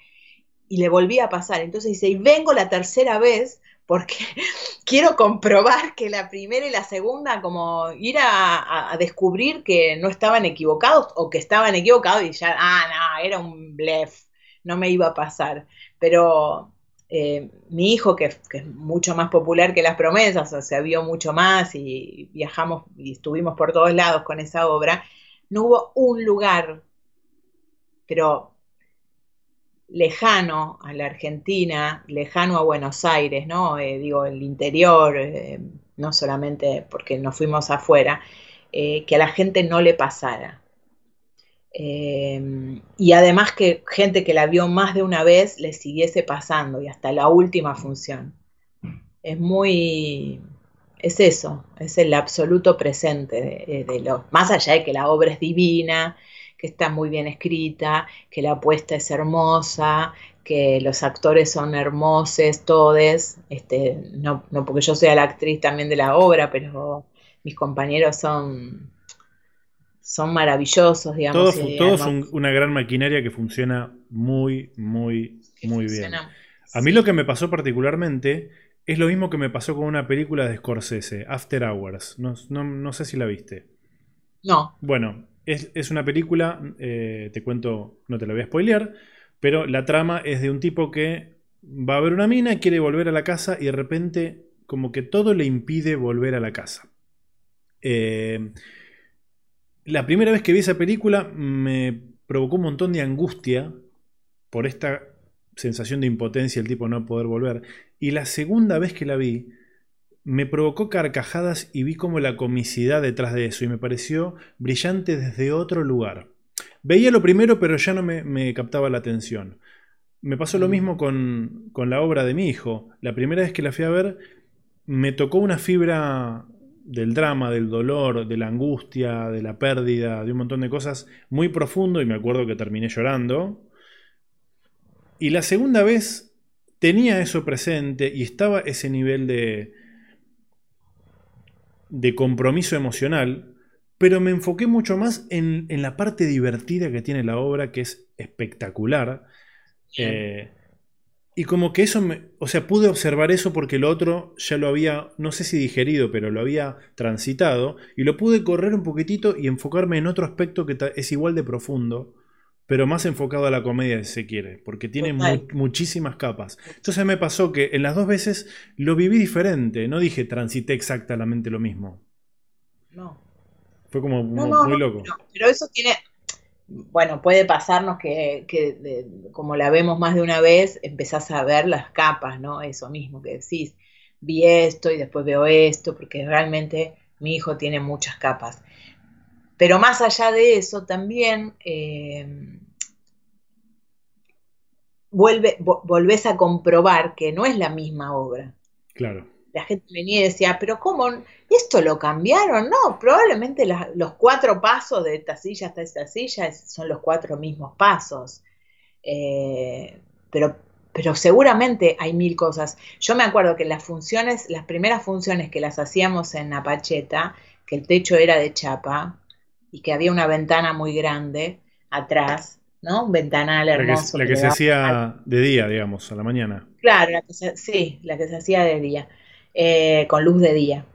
Speaker 2: Y le volví a pasar. Entonces dice, y vengo la tercera vez porque [LAUGHS] quiero comprobar que la primera y la segunda, como ir a, descubrir que no estaban equivocados o que estaban equivocados y ya, ah, no, era un blef, no me iba a pasar. Pero eh, mi hijo, que, es mucho más popular que las promesas, o sea, vio mucho más y viajamos y estuvimos por todos lados con esa obra, no hubo un lugar, pero lejano a la Argentina, lejano a Buenos Aires, ¿no? Eh, digo, el interior, eh, no solamente porque nos fuimos afuera, que a la gente no le pasara. Y además que gente que la vio más de una vez le siguiese pasando y hasta la última función. Es muy, es eso, es el absoluto presente de, de lo, más allá de que la obra es divina, que está muy bien escrita, que la apuesta es hermosa, que los actores son hermosos, todos, este, no, no porque yo sea la actriz también de la obra, pero mis compañeros son son maravillosos, digamos.
Speaker 1: Todos, son una gran maquinaria que funciona muy, muy, muy bien. A mí lo que me pasó particularmente es lo mismo que me pasó con una película de Scorsese, After Hours. No, sé si la viste.
Speaker 2: No.
Speaker 1: Bueno, es, una película, eh, te cuento, no te la voy a spoilear, pero la trama es de un tipo que va a ver una mina, quiere volver a la casa y de repente como que todo le impide volver a la casa. Eh, la primera vez que vi esa película me provocó un montón de angustia por esta sensación de impotencia, el tipo no poder volver. Y la segunda vez que la vi, me provocó carcajadas y vi como la comicidad detrás de eso y me pareció brillante desde otro lugar. Veía lo primero, pero ya no me, captaba la atención. Me pasó lo mm. mismo con, con la obra de mi hijo. La primera vez que la fui a ver, me tocó una fibra del drama, del dolor, de la angustia, de la pérdida, de un montón de cosas muy profundo y me acuerdo que terminé llorando. Y la segunda vez tenía eso presente y estaba ese nivel de, de compromiso emocional, pero me enfoqué mucho más en, la parte divertida que tiene la obra, que es espectacular. Eh, y como que eso, me, o sea, pude observar eso porque lo otro ya lo había, no sé si digerido, pero lo había transitado y lo pude correr un poquitito y enfocarme en otro aspecto que es igual de profundo, pero más enfocado a la comedia si se quiere, porque tiene muchísimas capas. Entonces me pasó que en las dos veces lo viví diferente, no dije transité exactamente lo mismo.
Speaker 2: No.
Speaker 1: Fue como muy, loco.
Speaker 2: pero eso tiene, bueno, puede pasarnos que, como la vemos más de una vez, empezás a ver las capas, ¿no? Eso mismo que decís, vi esto y después veo esto, porque realmente mi hijo tiene muchas capas. Pero más allá de eso, también eh, vuelve, volvés a comprobar que no es la misma obra.
Speaker 1: Claro
Speaker 2: la gente venía y decía, pero ¿cómo? ¿Esto lo cambiaron? No, probablemente los cuatro pasos de esta silla hasta esta silla son los cuatro mismos pasos. Eh, pero, pero seguramente hay mil cosas. Yo me acuerdo que las funciones, las primeras funciones que las hacíamos en Apacheta, que el techo era de chapa y que había una ventana muy grande atrás, ¿no? Un ventanal hermoso.
Speaker 1: La que, se hacía de día, digamos, a la mañana.
Speaker 2: Claro, sí, la que se hacía de día. Eh, con luz de día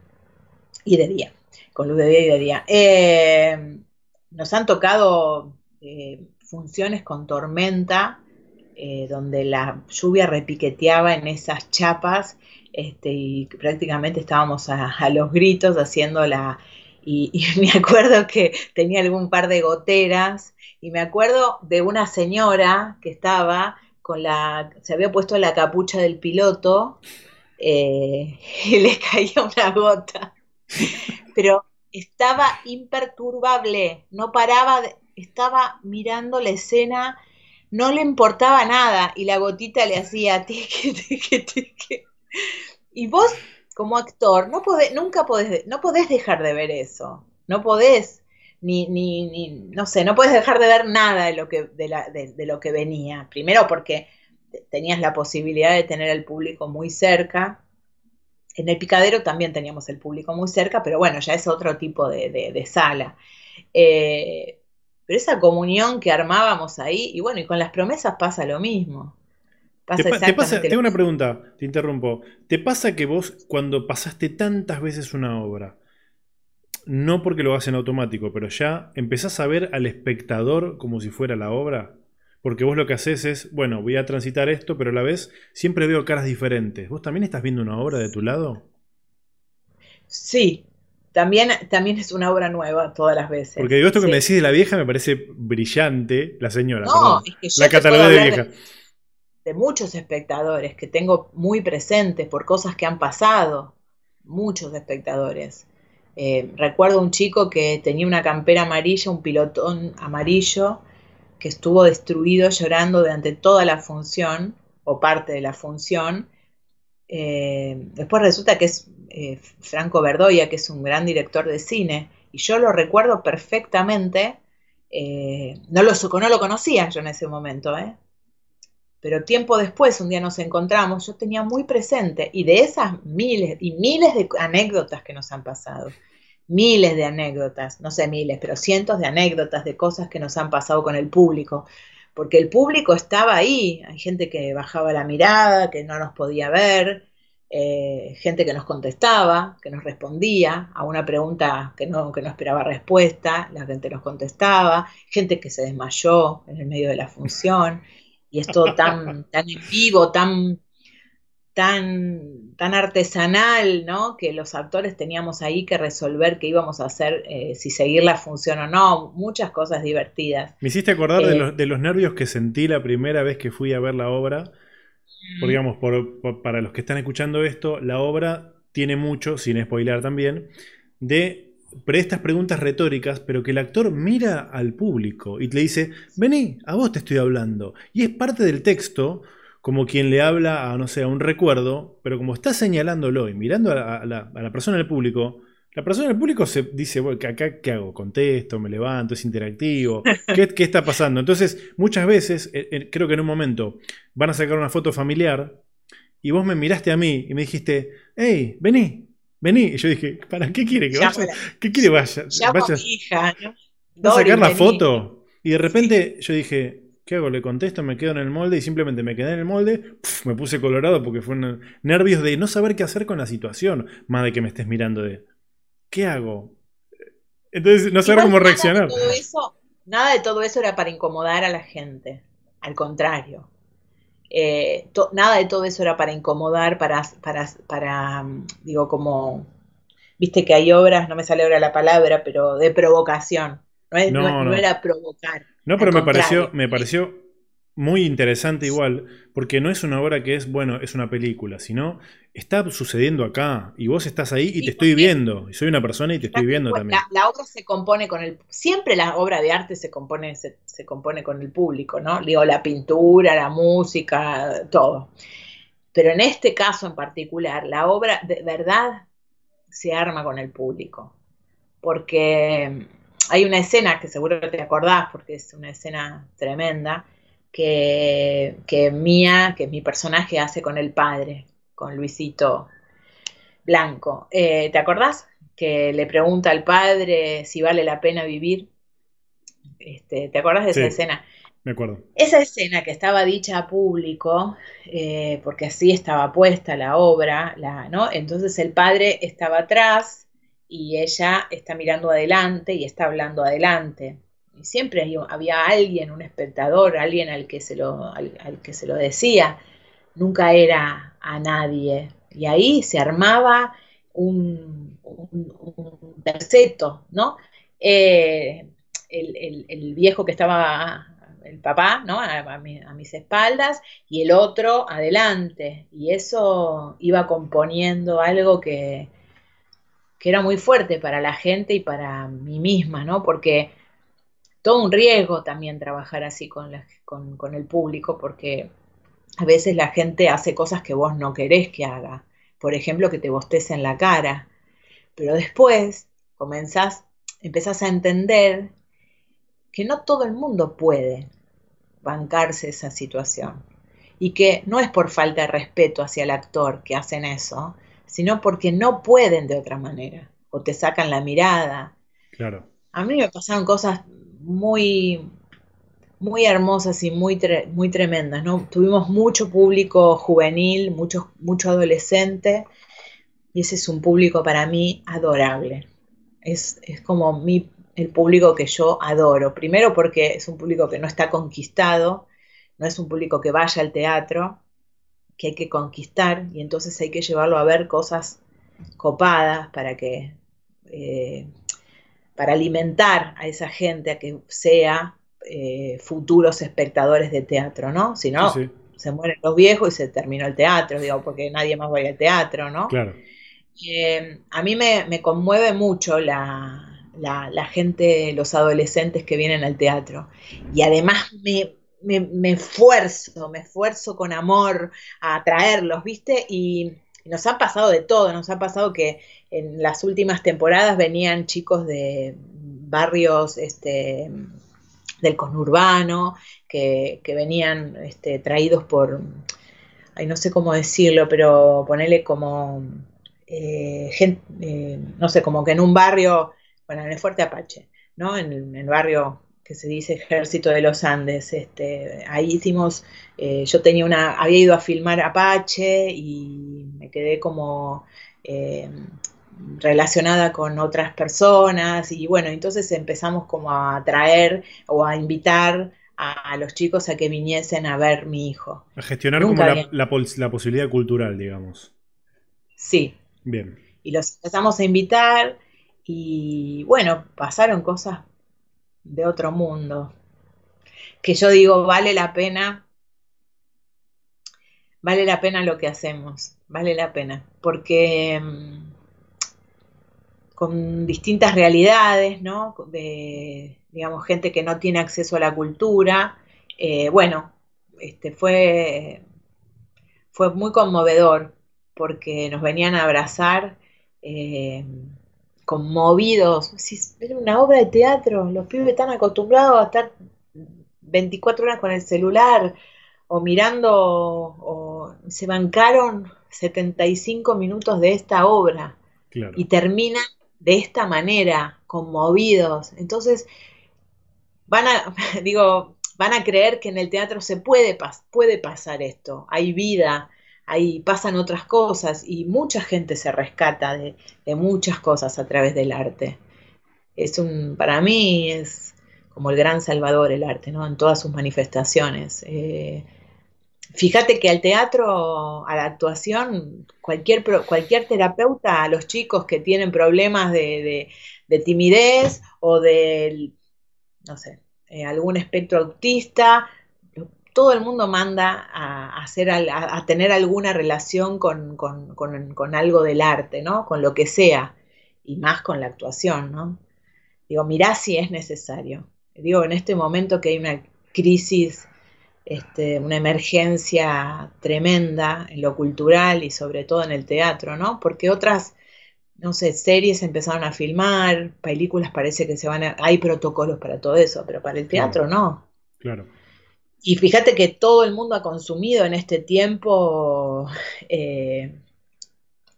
Speaker 2: y de día, con luz de día y de día. Eh, nos han tocado eh, funciones con tormenta, donde la lluvia repiqueteaba en esas chapas este, y prácticamente estábamos a, los gritos haciendo la... Y, [LAUGHS] y, me acuerdo que tenía algún par de goteras y me acuerdo de una señora que estaba con la, se había puesto la capucha del piloto eh, [LAUGHS] le caía una gota. Pero estaba imperturbable, no paraba, estaba mirando la escena, no le importaba nada y la gotita le hacía tique, [LAUGHS] tique, tique. Y vos, como actor, no podés, nunca podés, no dejar de ver eso, no podés, ni, ni, ni no sé, no podés dejar de ver nada de lo que, de, de lo que venía. Primero porque tenías la posibilidad de tener al público muy cerca En el picadero también teníamos el público muy cerca, pero bueno, ya es otro tipo de, sala. Eh, pero esa comunión que armábamos ahí, y bueno, y con las promesas pasa lo mismo.
Speaker 1: ¿Te, pasa, tengo una pregunta, te interrumpo. ¿Te pasa que vos, cuando pasaste tantas veces una obra, no porque lo hagas en automático, pero ya empezás a ver al espectador como si fuera la obra? Porque vos lo que haces es, bueno, voy a transitar esto, pero a la vez siempre veo caras diferentes. ¿Vos también estás viendo una obra de tu lado?
Speaker 2: Sí, también, también es una obra nueva todas las veces.
Speaker 1: Porque digo, esto que me decís de la vieja me parece brillante, la señora. No, es que yo la catalogué de vieja.
Speaker 2: De, muchos espectadores que tengo muy presentes por cosas que han pasado. Muchos espectadores. Eh, recuerdo un chico que tenía una campera amarilla, un pilotón amarillo, que estuvo destruido llorando durante toda la función o parte de la función. Eh, después resulta que es eh, Franco Verdoya, que es un gran director de cine, y yo lo recuerdo perfectamente. Eh, no, lo, no lo conocía yo en ese momento, pero tiempo después, un día nos encontramos, yo tenía muy presente, y de esas miles y miles de anécdotas que nos han pasado, miles de anécdotas, no sé miles, pero cientos de anécdotas de cosas que nos han pasado con el público, porque el público estaba ahí, hay gente que bajaba la mirada, que no nos podía ver, eh, gente que nos contestaba, que nos respondía a una pregunta que no, que no esperaba respuesta, la gente nos contestaba, gente que se desmayó en el medio de la función, y es todo tan, tan en vivo, tan tan, tan artesanal, ¿no? Que los actores teníamos ahí que resolver qué íbamos a hacer, eh, si seguir la función o no, muchas cosas divertidas.
Speaker 1: Me hiciste acordar de, eh, los, nervios que sentí la primera vez que fui a ver la obra. Porque, digamos, para los que están escuchando esto, la obra tiene mucho, sin spoiler también, de estas preguntas retóricas, pero que el actor mira al público y te dice, vení, a vos te estoy hablando. Y es parte del texto como quien le habla a, no sé, a un recuerdo, pero como está señalándolo y mirando a, la, persona del público, la persona del público se dice, bueno, acá qué hago, contesto, me levanto, es interactivo, ¿qué, está pasando? Entonces, muchas veces, eh, eh, creo que en un momento van a sacar una foto familiar y vos me miraste a mí y me dijiste, hey, vení, vení. Y yo dije, ¿para qué quiere que vaya? ¿Qué quiere vaya? vaya? hija, ¿no? a sacar la foto? Y de repente yo dije, ¿Qué hago? Le contesto, me quedo en el molde y simplemente me quedé en el molde. me puse colorado porque fue nervios de no saber qué hacer con la situación, más de que me estés mirando de ¿qué hago? Entonces no saber cómo reaccionar.
Speaker 2: nada de todo eso era para incomodar a la gente, al contrario. Eh, nada de todo eso era para incomodar, para, para, para, digo, como, viste que hay obras, no me sale ahora la palabra, pero de provocación. no era provocar.
Speaker 1: No, pero me pareció, me pareció muy interesante igual, porque no es una obra que es, bueno, es una película, sino está sucediendo acá y vos estás ahí y te estoy viendo, y soy una persona y te estoy viendo también.
Speaker 2: La, obra se compone con el, siempre la obra de arte se compone, se, compone con el público, ¿no? Digo, la pintura, la música, todo. Pero en este caso en particular, la obra de verdad se arma con el público, porque hay una escena que seguro te acordás porque es una escena tremenda, que, que Mía, que mi personaje, hace con el padre, con Luisito Blanco. Eh, ¿Te acordás? Que le pregunta al padre si vale la pena vivir. Este, ¿Te acordás de esa escena?
Speaker 1: Me acuerdo.
Speaker 2: Esa escena que estaba dicha a público, eh, porque así estaba puesta la obra, la, ¿no? Entonces el padre estaba atrás y ella está mirando adelante y está hablando adelante. Siempre había alguien, un espectador, alguien al que se lo, al, que se lo decía. Nunca era a nadie. Y ahí se armaba un, un, terceto, ¿no? Eh, el, viejo que estaba, el papá, ¿no? A, a, mis espaldas, y el otro adelante. Y eso iba componiendo algo que, que era muy fuerte para la gente y para mí misma, ¿no? Porque todo un riesgo también trabajar así con, con, el público, porque a veces la gente hace cosas que vos no querés que haga. Por ejemplo, que te bostece en la cara. Pero después comenzás, empezás a entender que no todo el mundo puede bancarse esa situación. Y que no es por falta de respeto hacia el actor que hacen eso, sino porque no pueden de otra manera, o te sacan la mirada.
Speaker 1: Claro.
Speaker 2: A mí me pasaron cosas muy, muy hermosas y muy, muy tremendas, ¿no? Tuvimos mucho público juvenil, mucho, mucho adolescente, y ese es un público para mí adorable. Es, es como mi, el público que yo adoro. Primero porque es un público que no está conquistado, no es un público que vaya al teatro, que hay que conquistar y entonces hay que llevarlo a ver cosas copadas para que eh, para alimentar a esa gente a que sea eh, futuros espectadores de teatro, ¿no? Si no, se mueren los viejos y se terminó el teatro, digo, porque nadie más va al teatro, ¿no?
Speaker 1: Claro.
Speaker 2: Eh, a mí me, conmueve mucho la, la, gente, los adolescentes que vienen al teatro. Y además me, me, esfuerzo, me esfuerzo con amor a atraerlos, ¿viste? Y nos ha pasado de todo, nos ha pasado que en las últimas temporadas venían chicos de barrios este, del conurbano, que, venían este, traídos por, ay, no sé cómo decirlo, pero ponerle como, eh, gente, eh, no sé, como que en un barrio, bueno, en el Fuerte Apache, ¿no? En el barrio que se dice Ejército de los Andes. Este, ahí hicimos, eh, yo tenía una, había ido a filmar Apache y me quedé como eh, relacionada con otras personas y bueno, entonces empezamos como a traer o a invitar a, los chicos a que viniesen a ver mi hijo.
Speaker 1: A gestionar como la, la posibilidad cultural, digamos.
Speaker 2: Sí.
Speaker 1: Bien.
Speaker 2: Y los empezamos a invitar y bueno, pasaron cosas de otro mundo, que yo digo, vale la pena, vale la pena lo que hacemos, vale la pena, porque mm, con distintas realidades, ¿no? De, digamos, gente que no tiene acceso a la cultura, eh, bueno, este, fue, fue muy conmovedor, porque nos venían a abrazar. Eh, conmovidos. Si era una obra de teatro, los pibes están acostumbrados a estar 24 horas con el celular o mirando, o se bancaron 75 minutos de esta obra y termina de esta manera, conmovidos. Entonces, van a, [LAUGHS] digo, van a creer que en el teatro se puede, puede pasar esto, hay vida, ahí pasan otras cosas y mucha gente se rescata de, muchas cosas a través del arte. Es un, para mí es como el gran salvador el arte, ¿no? En todas sus manifestaciones. Eh, fíjate que al teatro, a la actuación, cualquier, cualquier terapeuta, a los chicos que tienen problemas de, timidez o de, no sé, eh, algún espectro autista, todo el mundo manda a, hacer, a, tener alguna relación con, algo del arte, ¿no? Con lo que sea, y más con la actuación, ¿no? Digo, mirá si es necesario. Digo, en este momento que hay una crisis, este, una emergencia tremenda en lo cultural y sobre todo en el teatro, ¿no? Porque otras, no sé, series empezaron a filmar, películas parece que se van a... Hay protocolos para todo eso, pero para el teatro no.
Speaker 1: Claro.
Speaker 2: Y fíjate que todo el mundo ha consumido en este tiempo eh,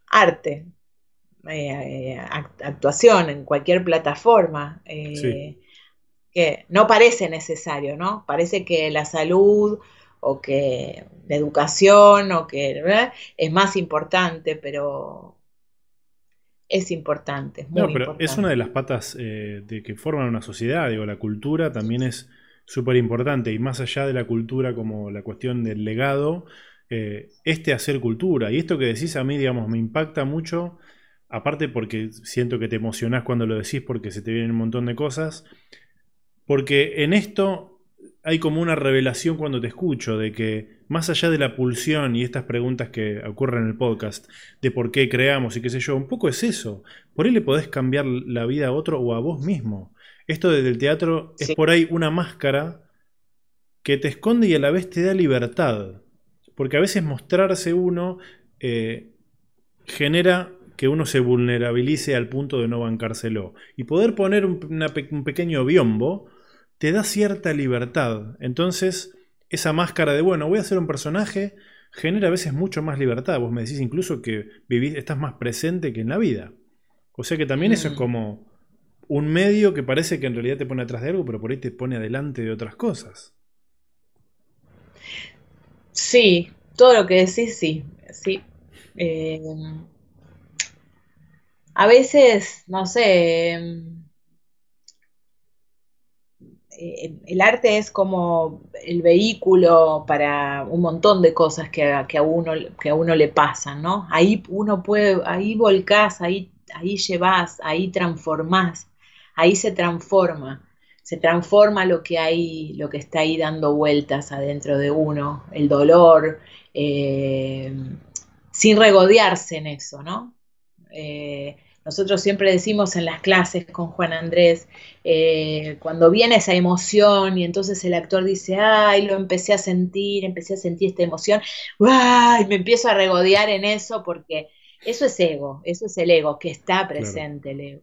Speaker 2: arte, eh, actuación en cualquier plataforma, eh, que no parece necesario, ¿no? Parece que la salud o que la educación o que es más importante, pero es importante.
Speaker 1: no, pero es una de las patas de que forman una sociedad, digo, la cultura también es súper importante y más allá de la cultura como la cuestión del legado, eh, este hacer cultura. Y esto que decís a mí, digamos, me impacta mucho, aparte porque siento que te emocionás cuando lo decís porque se te vienen un montón de cosas, porque en esto hay como una revelación cuando te escucho de que más allá de la pulsión y estas preguntas que ocurren en el podcast, de por qué creamos y qué sé yo, un poco es eso. Por ahí le podés cambiar la vida a otro o a vos mismo. Esto desde el teatro es por ahí una máscara que te esconde y a la vez te da libertad. Porque a veces mostrarse uno eh, genera que uno se vulnerabilice al punto de no bancárselo. Y poder poner un, un pequeño biombo te da cierta libertad. Entonces, esa máscara de, bueno, voy a ser un personaje, genera a veces mucho más libertad. Vos me decís incluso que vivís, estás más presente que en la vida. O sea que también eso es mm. como un medio que parece que en realidad te pone atrás de algo, pero por ahí te pone adelante de otras cosas.
Speaker 2: Sí, todo lo que decís, sí. sí. Eh, a veces, no sé, eh, el arte es como el vehículo para un montón de cosas que que a, uno, que a uno le pasan, ¿no? Ahí uno puede, ahí volcás, ahí, ahí llevas, ahí transformás, ahí se transforma, se transforma lo que hay, lo que está ahí dando vueltas adentro de uno, el dolor, eh, sin regodearse en eso, ¿no? Eh, nosotros siempre decimos en las clases con Juan Andrés, eh, cuando viene esa emoción y entonces el actor dice, ay, lo empecé a sentir, empecé a sentir esta emoción, ¡ay! Me empiezo a regodear en eso porque eso es ego, eso es el ego, que está presente el ego.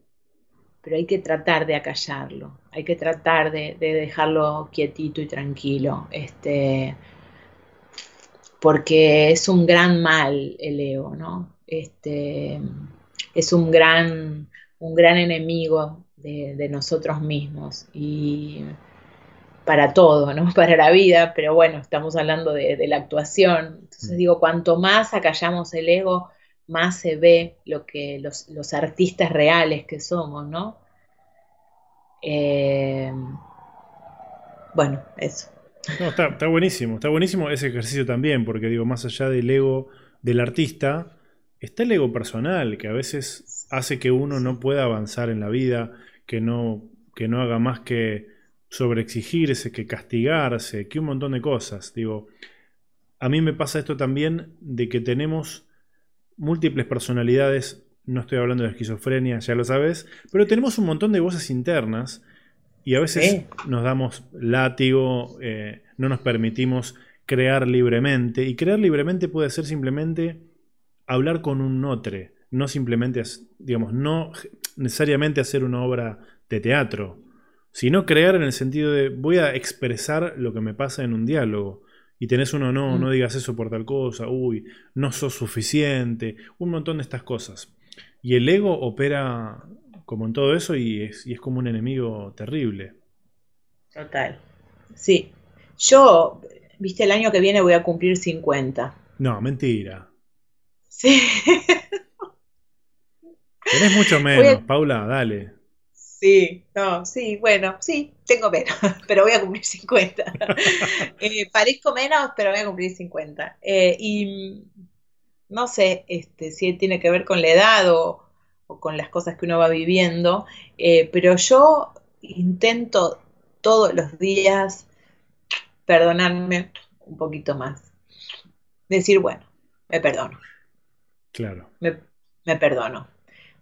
Speaker 2: Pero hay que tratar de acallarlo, hay que tratar de, de dejarlo quietito y tranquilo, este, porque es un gran mal el ego, ¿no? Este, es un gran, un gran enemigo de, nosotros mismos y para todo, ¿no? [LAUGHS] Para la vida, pero bueno, estamos hablando de, la actuación. Entonces digo, cuanto más acallamos el ego, más se ve lo que los, artistas reales que somos, ¿no? Eh, bueno, eso.
Speaker 1: está, está, buenísimo, está buenísimo ese ejercicio también, porque digo, más allá del ego del artista, está el ego personal, que a veces hace que uno no pueda avanzar en la vida, que no, que no haga más que sobreexigirse, que castigarse, que un montón de cosas. Digo, a mí me pasa esto también de que tenemos múltiples personalidades, no estoy hablando de esquizofrenia, ya lo sabes, pero tenemos un montón de voces internas y a veces nos damos látigo, eh, no nos permitimos crear libremente, y crear libremente puede ser simplemente hablar con un notre, no simplemente, digamos, no necesariamente hacer una obra de teatro, sino crear en el sentido de voy a expresar lo que me pasa en un diálogo. Y tenés uno, no, no mm. digas eso por tal cosa, uy, no sos suficiente, un montón de estas cosas. Y el ego opera como en todo eso y es, y es como un enemigo terrible.
Speaker 2: Total. Sí. Yo, viste, el año que viene voy a cumplir 50.
Speaker 1: No, mentira. Sí. Tenés mucho menos, Paula, dale.
Speaker 2: Sí, no, sí, bueno, sí, tengo menos, [LAUGHS] pero voy a cumplir 50. [LAUGHS] Eh, parezco menos, pero voy a cumplir 50. Eh, y no sé este, si tiene que ver con la edad o, con las cosas que uno va viviendo, eh, pero yo intento todos los días perdonarme un poquito más. Decir, bueno, me perdono.
Speaker 1: Claro.
Speaker 2: Me, perdono,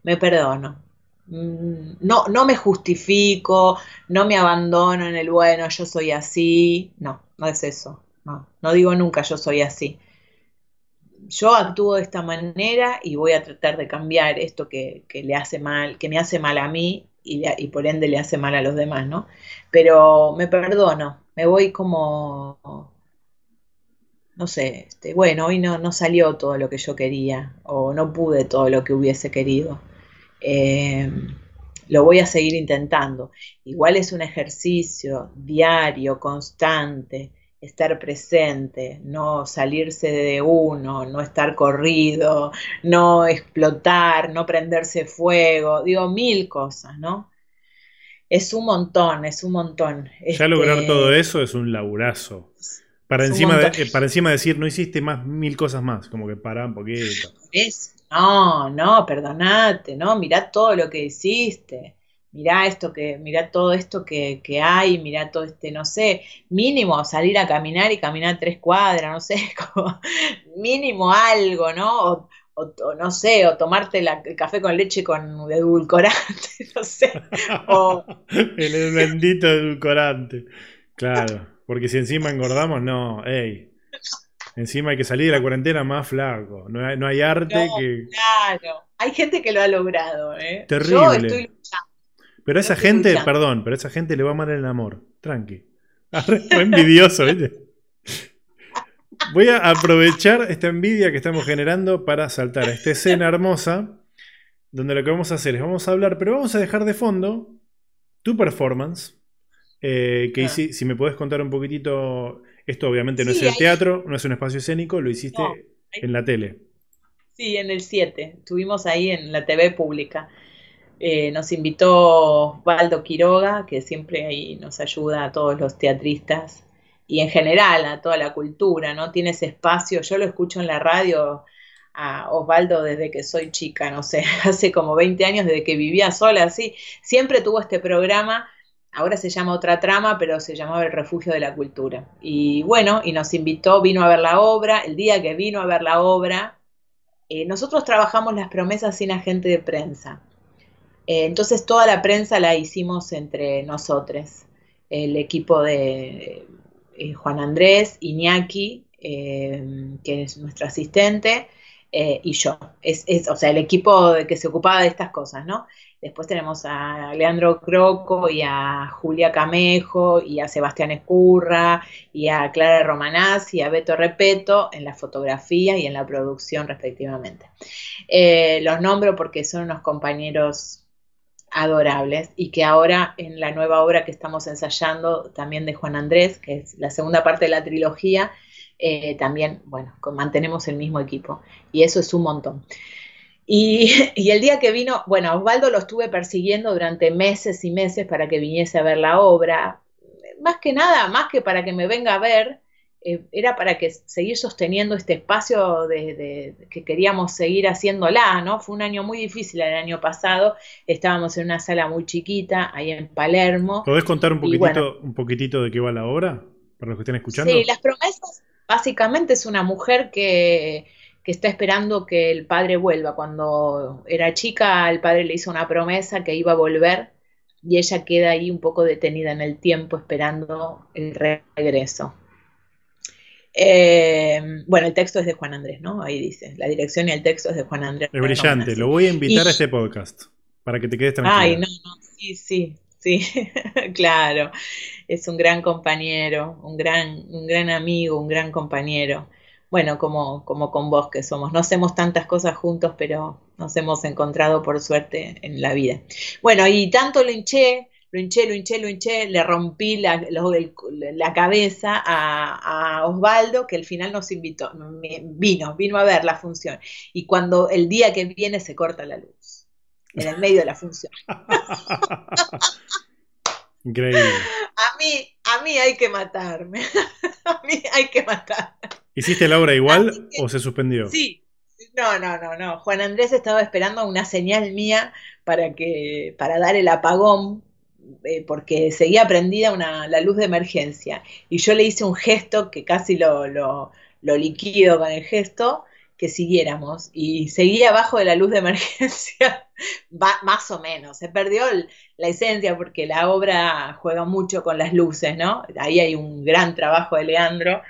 Speaker 2: me perdono. Mm, no, no me justifico, no me abandono en el bueno, yo soy así. No, no es eso. No, no digo nunca yo soy así. Yo actúo de esta manera y voy a tratar de cambiar esto que, le hace mal, que me hace mal a mí y, por ende le hace mal a los demás, ¿no? Pero me perdono, me voy como no sé, este, bueno, hoy no, no, salió todo lo que yo quería o no pude todo lo que hubiese querido. Em, lo voy a seguir intentando. Igual es un ejercicio diario, constante, estar presente, no salirse de uno, no estar corrido, no explotar, no prenderse fuego, digo mil cosas, ¿no? Es un montón, es un montón.
Speaker 1: Ya lograr este, todo eso es un laburazo. Para encima, de, para encima decir, no hiciste más mil cosas más, como que para un poquito.
Speaker 2: No, no, perdonate, no, mirá todo lo que hiciste, mirá esto que, mirá todo esto que, que hay, mirá todo este, no sé, mínimo salir a caminar y caminar tres cuadras, no sé, [LAUGHS] como mínimo algo, ¿no? O, no sé, o tomarte el café con leche con edulcorante, [LAUGHS] no sé. O... [LAUGHS]
Speaker 1: el bendito edulcorante, claro. Porque si encima engordamos, no, ey. Encima hay que salir de la cuarentena más flaco. No hay, no hay arte que.
Speaker 2: Claro, hay gente que lo ha logrado, ¿eh?
Speaker 1: Terrible. Yo estoy luchando. Pero a esa gente, perdón, pero a esa gente le va mal el amor. Tranqui. [LAUGHS] envidioso, ¿viste? [LAUGHS] Voy a aprovechar esta envidia que estamos generando para saltar a esta escena hermosa, donde lo que vamos a hacer es vamos a hablar, pero vamos a dejar de fondo tu performance. Eh, que ah. si, me podés contar un poquitito, esto obviamente no es el teatro, no es un espacio escénico, lo hiciste en la tele.
Speaker 2: Sí, en el 7, estuvimos ahí en la TV pública. Eh, nos invitó Valdo Quiroga, que siempre ahí nos ayuda a todos los teatristas y en general a toda la cultura, ¿no? Tiene ese espacio, yo lo escucho en la radio a Osvaldo desde que soy chica, no sé, [LAUGHS] hace como 20 años desde que vivía sola, así, siempre tuvo este programa, ahora se llama otra trama, pero se llamaba El Refugio de la Cultura. Y bueno, y nos invitó, vino a ver la obra, el día que vino a ver la obra, eh, nosotros trabajamos las promesas sin agente de prensa. Eh, entonces toda la prensa la hicimos entre nosotros, el equipo de eh, Juan Andrés, Iñaki, que es nuestro asistente, y yo. Es, o sea, el equipo que se ocupaba de estas cosas, ¿no? Después tenemos a Leandro Croco y a Julia Camejo y a Sebastián Escurra y a Clara Romanaz y a Beto Repeto en la fotografía y en la producción respectivamente. los nombro porque son unos compañeros adorables y que ahora en la nueva obra que estamos ensayando también de Juan Andrés, que es la segunda parte de la trilogía, eh, también, bueno, mantenemos el mismo equipo y eso es un montón. Y, [LAUGHS] y, el día que vino, bueno, Osvaldo lo estuve persiguiendo durante meses y meses para que viniese a ver la obra, más que nada, más que para que me venga a ver, eh, era para que seguir sosteniendo este espacio de, que queríamos seguir haciéndola, ¿no? Fue un año muy difícil el año pasado, estábamos en una sala muy chiquita, ahí en Palermo.
Speaker 1: ¿Podés contar un poquitito, un poquitito de qué va la obra, para los que estén escuchando?
Speaker 2: Sí, Las Promesas básicamente es una mujer que, que está esperando que el padre vuelva. Cuando era chica, el padre le hizo una promesa que iba a volver y ella queda ahí un poco detenida en el tiempo esperando el regreso. Eh, bueno, el texto es de Juan Andrés, ¿no? Ahí dice, la dirección y el texto es de Juan Andrés.
Speaker 1: Es brillante, lo voy a invitar a este podcast para que te quedes tranquilo.
Speaker 2: Ay, no, no, sí, sí, sí, [LAUGHS] claro. Es un gran compañero, un gran, un gran amigo, un gran compañero. Bueno, como, como con vos que somos. No hacemos tantas cosas juntos, pero nos hemos encontrado por suerte en la vida. Bueno, y tanto lo hinché lo hinché, lo hinché, lo hinché, le rompí la, la cabeza a, Osvaldo, que al final nos invitó, vino, vino a ver la función. Y cuando el día que viene se corta la luz, en el medio de la función. [LAUGHS]
Speaker 1: Increíble.
Speaker 2: A mí, a mí hay que matarme. [LAUGHS] a mí hay que matar.
Speaker 1: ¿Hiciste la obra igual o se suspendió?
Speaker 2: Sí, no, no, no, no. Juan Andrés estaba esperando una señal mía para que, para dar el apagón eh, porque seguía prendida una, la luz de emergencia. Y yo le hice un gesto que casi lo, lo, liquido con el gesto, que siguiéramos. Y seguía abajo de la luz de emergencia, [LAUGHS] más o menos. Se perdió la esencia porque la obra juega mucho con las luces, ¿no? Ahí hay un gran trabajo de Leandro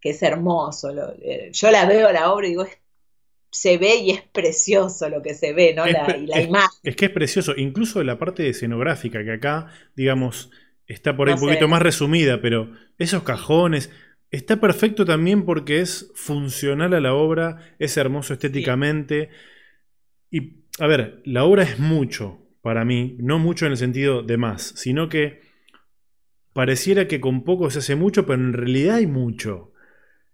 Speaker 2: que es hermoso. Eh, yo la veo la obra y digo, se ve y es precioso lo que se ve, ¿no? la, y la imagen.
Speaker 1: Es que es precioso, incluso la parte escenográfica, que acá, digamos, está por ahí un poquito más resumida, pero esos cajones, está perfecto también porque es funcional a la obra, es hermoso estéticamente. Y, a ver, la obra es mucho para mí, no mucho en el sentido de más, sino que pareciera que con poco se hace mucho, pero en realidad hay mucho.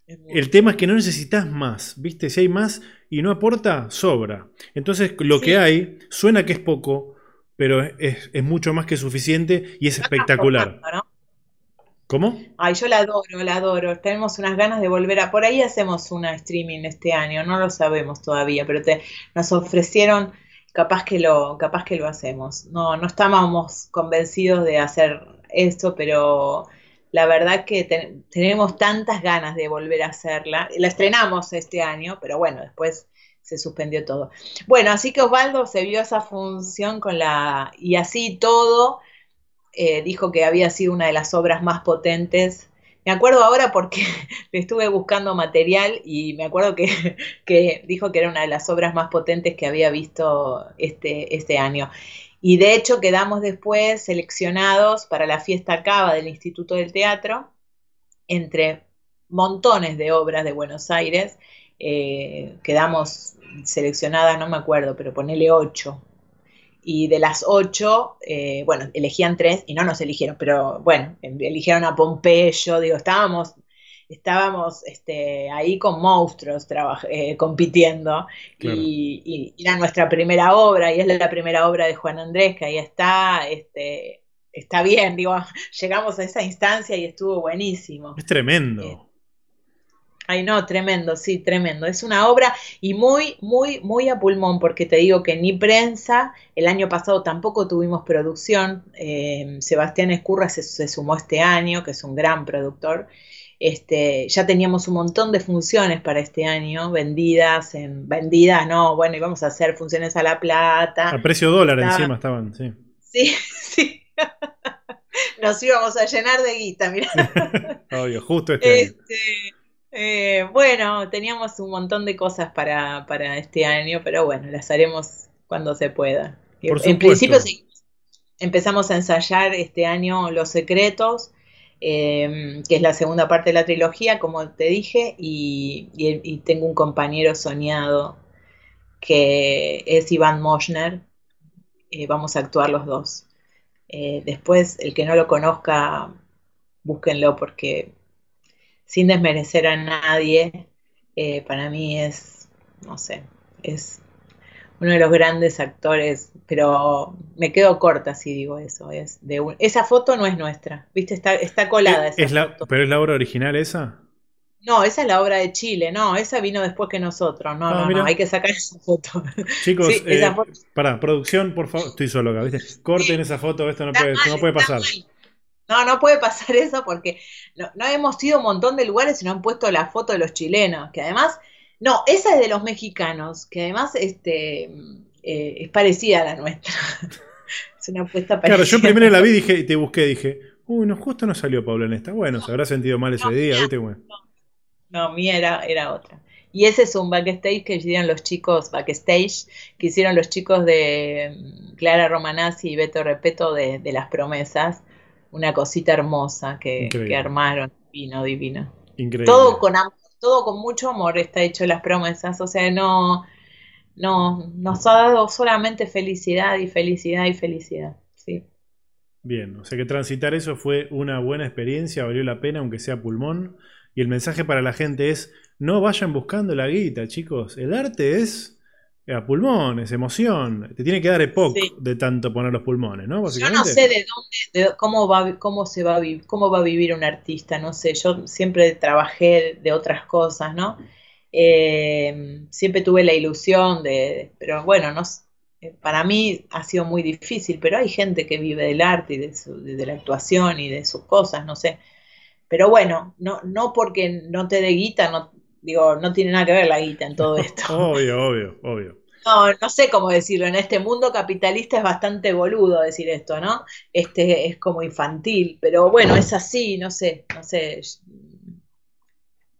Speaker 1: El tema es que no necesitas más, ¿viste? Si hay más y no aporta, sobra. Entonces lo que hay suena que es poco, pero es, mucho más que suficiente y es espectacular. ¿Cómo?
Speaker 2: Ay, yo la adoro, la adoro. Tenemos unas ganas de volver a... Por ahí hacemos una streaming este año, no lo sabemos todavía, pero te, nos ofrecieron, capaz que, lo, capaz que lo hacemos. No, no estábamos convencidos de hacer esto, pero la verdad que tenemos tantas ganas de volver a hacerla. La estrenamos este año, pero bueno, después se suspendió todo. Bueno, así que Osvaldo se vio esa función con la... y así todo, eh, dijo que había sido una de las obras más potentes. Me acuerdo ahora porque [LAUGHS] le estuve buscando material y me acuerdo que, [LAUGHS] que, dijo que era una de las obras más potentes que había visto este, este año. Y de hecho quedamos después seleccionados para la fiesta Cava del Instituto del Teatro entre montones de obras de Buenos Aires, eh, quedamos seleccionadas, no me acuerdo, pero ponele ocho. Y de las ocho, eh, bueno, elegían tres y no nos eligieron, pero bueno, eligieron a Pompeyo, digo, estábamos estábamos este, ahí con monstruos eh, compitiendo y, era nuestra primera obra y es la primera obra de Juan Andrés que ahí está, este, está bien, digo, [LAUGHS] llegamos a esa instancia y estuvo buenísimo.
Speaker 1: Es tremendo. Eh,
Speaker 2: ay, no, tremendo, sí, tremendo. Es una obra y muy, muy, muy a pulmón, porque te digo que ni prensa, el año pasado tampoco tuvimos producción. Eh, Sebastián Escurra se, sumó este año, que es un gran productor. Este, ya teníamos un montón de funciones para este año, vendidas, en, vendidas, no, bueno, íbamos a hacer funciones a la plata.
Speaker 1: A precio dólar encima estaban, sí.
Speaker 2: Sí, [LAUGHS] sí. Nos íbamos a llenar de guita, mira. [LAUGHS]
Speaker 1: Obvio, justo este, este
Speaker 2: eh, bueno, teníamos un montón de cosas para, para, este año, pero bueno, las haremos cuando se pueda. en principio sí, empezamos a ensayar este año Los Secretos, Em, que es la segunda parte de la trilogía, como te dije, y, tengo un compañero soñado que es Iván Moschner. Eh, vamos a actuar los dos. Eh, después, el que no lo conozca, búsquenlo porque sin desmerecer a nadie, eh, para mí es, no sé, es uno de los grandes actores, pero me quedo corta si digo eso. Es de esa foto no es nuestra, ¿viste? Está, está colada.
Speaker 1: ¿Es, la, ¿Pero es la obra original esa?
Speaker 2: No, esa es la obra de Chile, no, esa vino después que nosotros, no, ah, no, no, hay que sacar esa foto. [LAUGHS]
Speaker 1: Chicos, eh, para producción, por favor, estoy solo acá, ¿viste? Corten esa foto, esto no puede, no puede pasar.
Speaker 2: No, no puede pasar [LAUGHS] eso porque no, no, hemos ido a un montón de lugares y no han puesto la foto de los chilenos, que además no, esa es de los mexicanos, que además este, eh, es parecida a la nuestra. [LAUGHS] es una apuesta parecida.
Speaker 1: Claro, yo primero la vi dije, y te busqué, dije, uy, no, justo no salió Paula en esta. Bueno, se habrá sentido mal ese día, ¿viste? Bueno.
Speaker 2: No, mía era, era otra. Y ese es un backstage que hicieron los chicos, backstage, que hicieron los chicos de mm, Clara Romanazzi y Beto Repeto de, Las Promesas. Una cosita hermosa que, que armaron, divino, divino. Increíble. Todo con amor todo con mucho amor está hecho las promesas, o sea, no, no, nos ha dado solamente felicidad y felicidad y felicidad, sí.
Speaker 1: Bien, o sea que transitar eso fue una buena experiencia, valió la pena, aunque sea pulmón. Y el mensaje para la gente es, no vayan buscando la guita, chicos. El arte es a pulmones, emoción. Te tiene que dar epoch de tanto poner los pulmones, ¿no?
Speaker 2: Yo no sé de dónde, cómo va, cómo se va a vivir, cómo va a vivir un artista, no sé. Yo siempre trabajé de otras cosas, ¿no? Eh, siempre tuve la ilusión de, pero bueno, no, eh, para mí ha sido muy difícil, pero hay gente que vive del arte y de, de la actuación y de sus cosas, no sé. Pero bueno, no, no porque no te dé guita, no, Digo, no tiene nada que ver la guita en todo esto. [LAUGHS]
Speaker 1: obvio, obvio, obvio.
Speaker 2: No, no sé cómo decirlo. En este mundo capitalista es bastante boludo decir esto, ¿no? Este es como infantil, pero bueno, es así, no sé, no sé.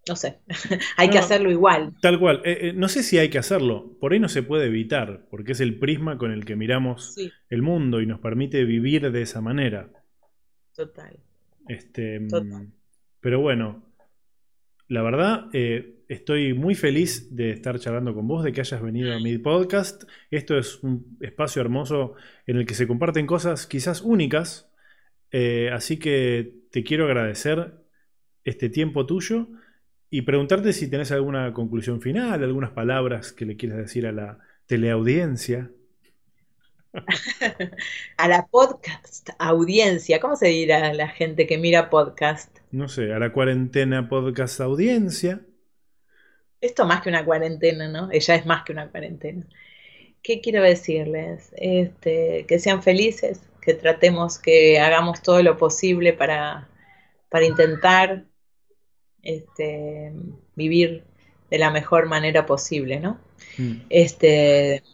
Speaker 2: No sé, [LAUGHS] hay que hacerlo igual.
Speaker 1: Tal cual. Eh, eh, no sé si hay que hacerlo. Por ahí no se puede evitar, porque es el prisma con el que miramos el mundo y nos permite vivir de esa manera.
Speaker 2: Total.
Speaker 1: Este, mm, Pero bueno, la verdad, eh, estoy muy feliz de estar charlando con vos, de que hayas venido a mi podcast. Esto es un espacio hermoso en el que se comparten cosas quizás únicas. Eh, así que te quiero agradecer este tiempo tuyo y preguntarte si tenés alguna conclusión final, algunas palabras que le quieras decir a la teleaudiencia. [LAUGHS]
Speaker 2: a la podcast audiencia, ¿cómo se dirá a la gente que mira podcast?
Speaker 1: No sé, a la cuarentena podcast audiencia.
Speaker 2: Esto más que una cuarentena, ¿no? Ella es más que una cuarentena. ¿Qué quiero decirles? Este, que sean felices, que tratemos, que hagamos todo lo posible para, para intentar este, vivir de la mejor manera posible, ¿no? Mm. Este,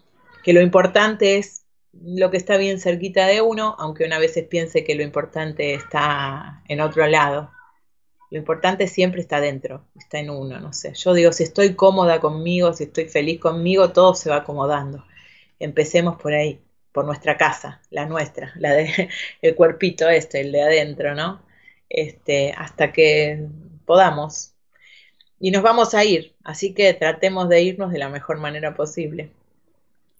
Speaker 2: que lo importante es lo que está bien cerquita de uno, aunque una veces piense que lo importante está en otro lado. Lo importante siempre está dentro, está en uno, no sé. Yo digo, si estoy cómoda conmigo, si estoy feliz conmigo, todo se va acomodando. Empecemos por ahí, por nuestra casa, la nuestra, la de [LAUGHS] el cuerpito este, el de adentro, ¿no? Este, hasta que podamos. y nos vamos a ir, así que tratemos de irnos de la mejor manera posible.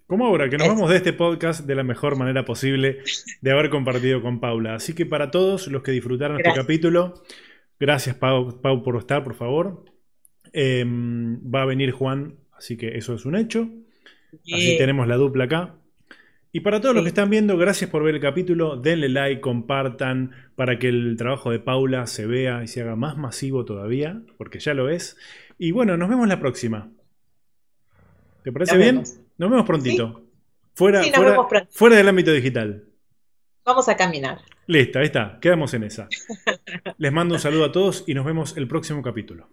Speaker 1: Como ahora, que nos vamos de este podcast de la mejor manera posible de haber compartido con Paula. Así que para todos los que disfrutaron este capítulo, gracias Pau, por estar, por favor. Em, va a venir Juan, así que eso es un hecho. Así tenemos la dupla acá. Y para todos los que están viendo, gracias por ver el capítulo. Denle like, compartan para que el trabajo de Paula se vea y se haga más masivo todavía, porque ya lo es. Y bueno, nos vemos la próxima. ¿Te parece bien? Nos vemos prontito. Fuera, fuera, del ámbito digital.
Speaker 2: Vamos a caminar.
Speaker 1: Listo, ahí está. Quedamos en esa. Les mando un saludo a todos y nos vemos el próximo capítulo.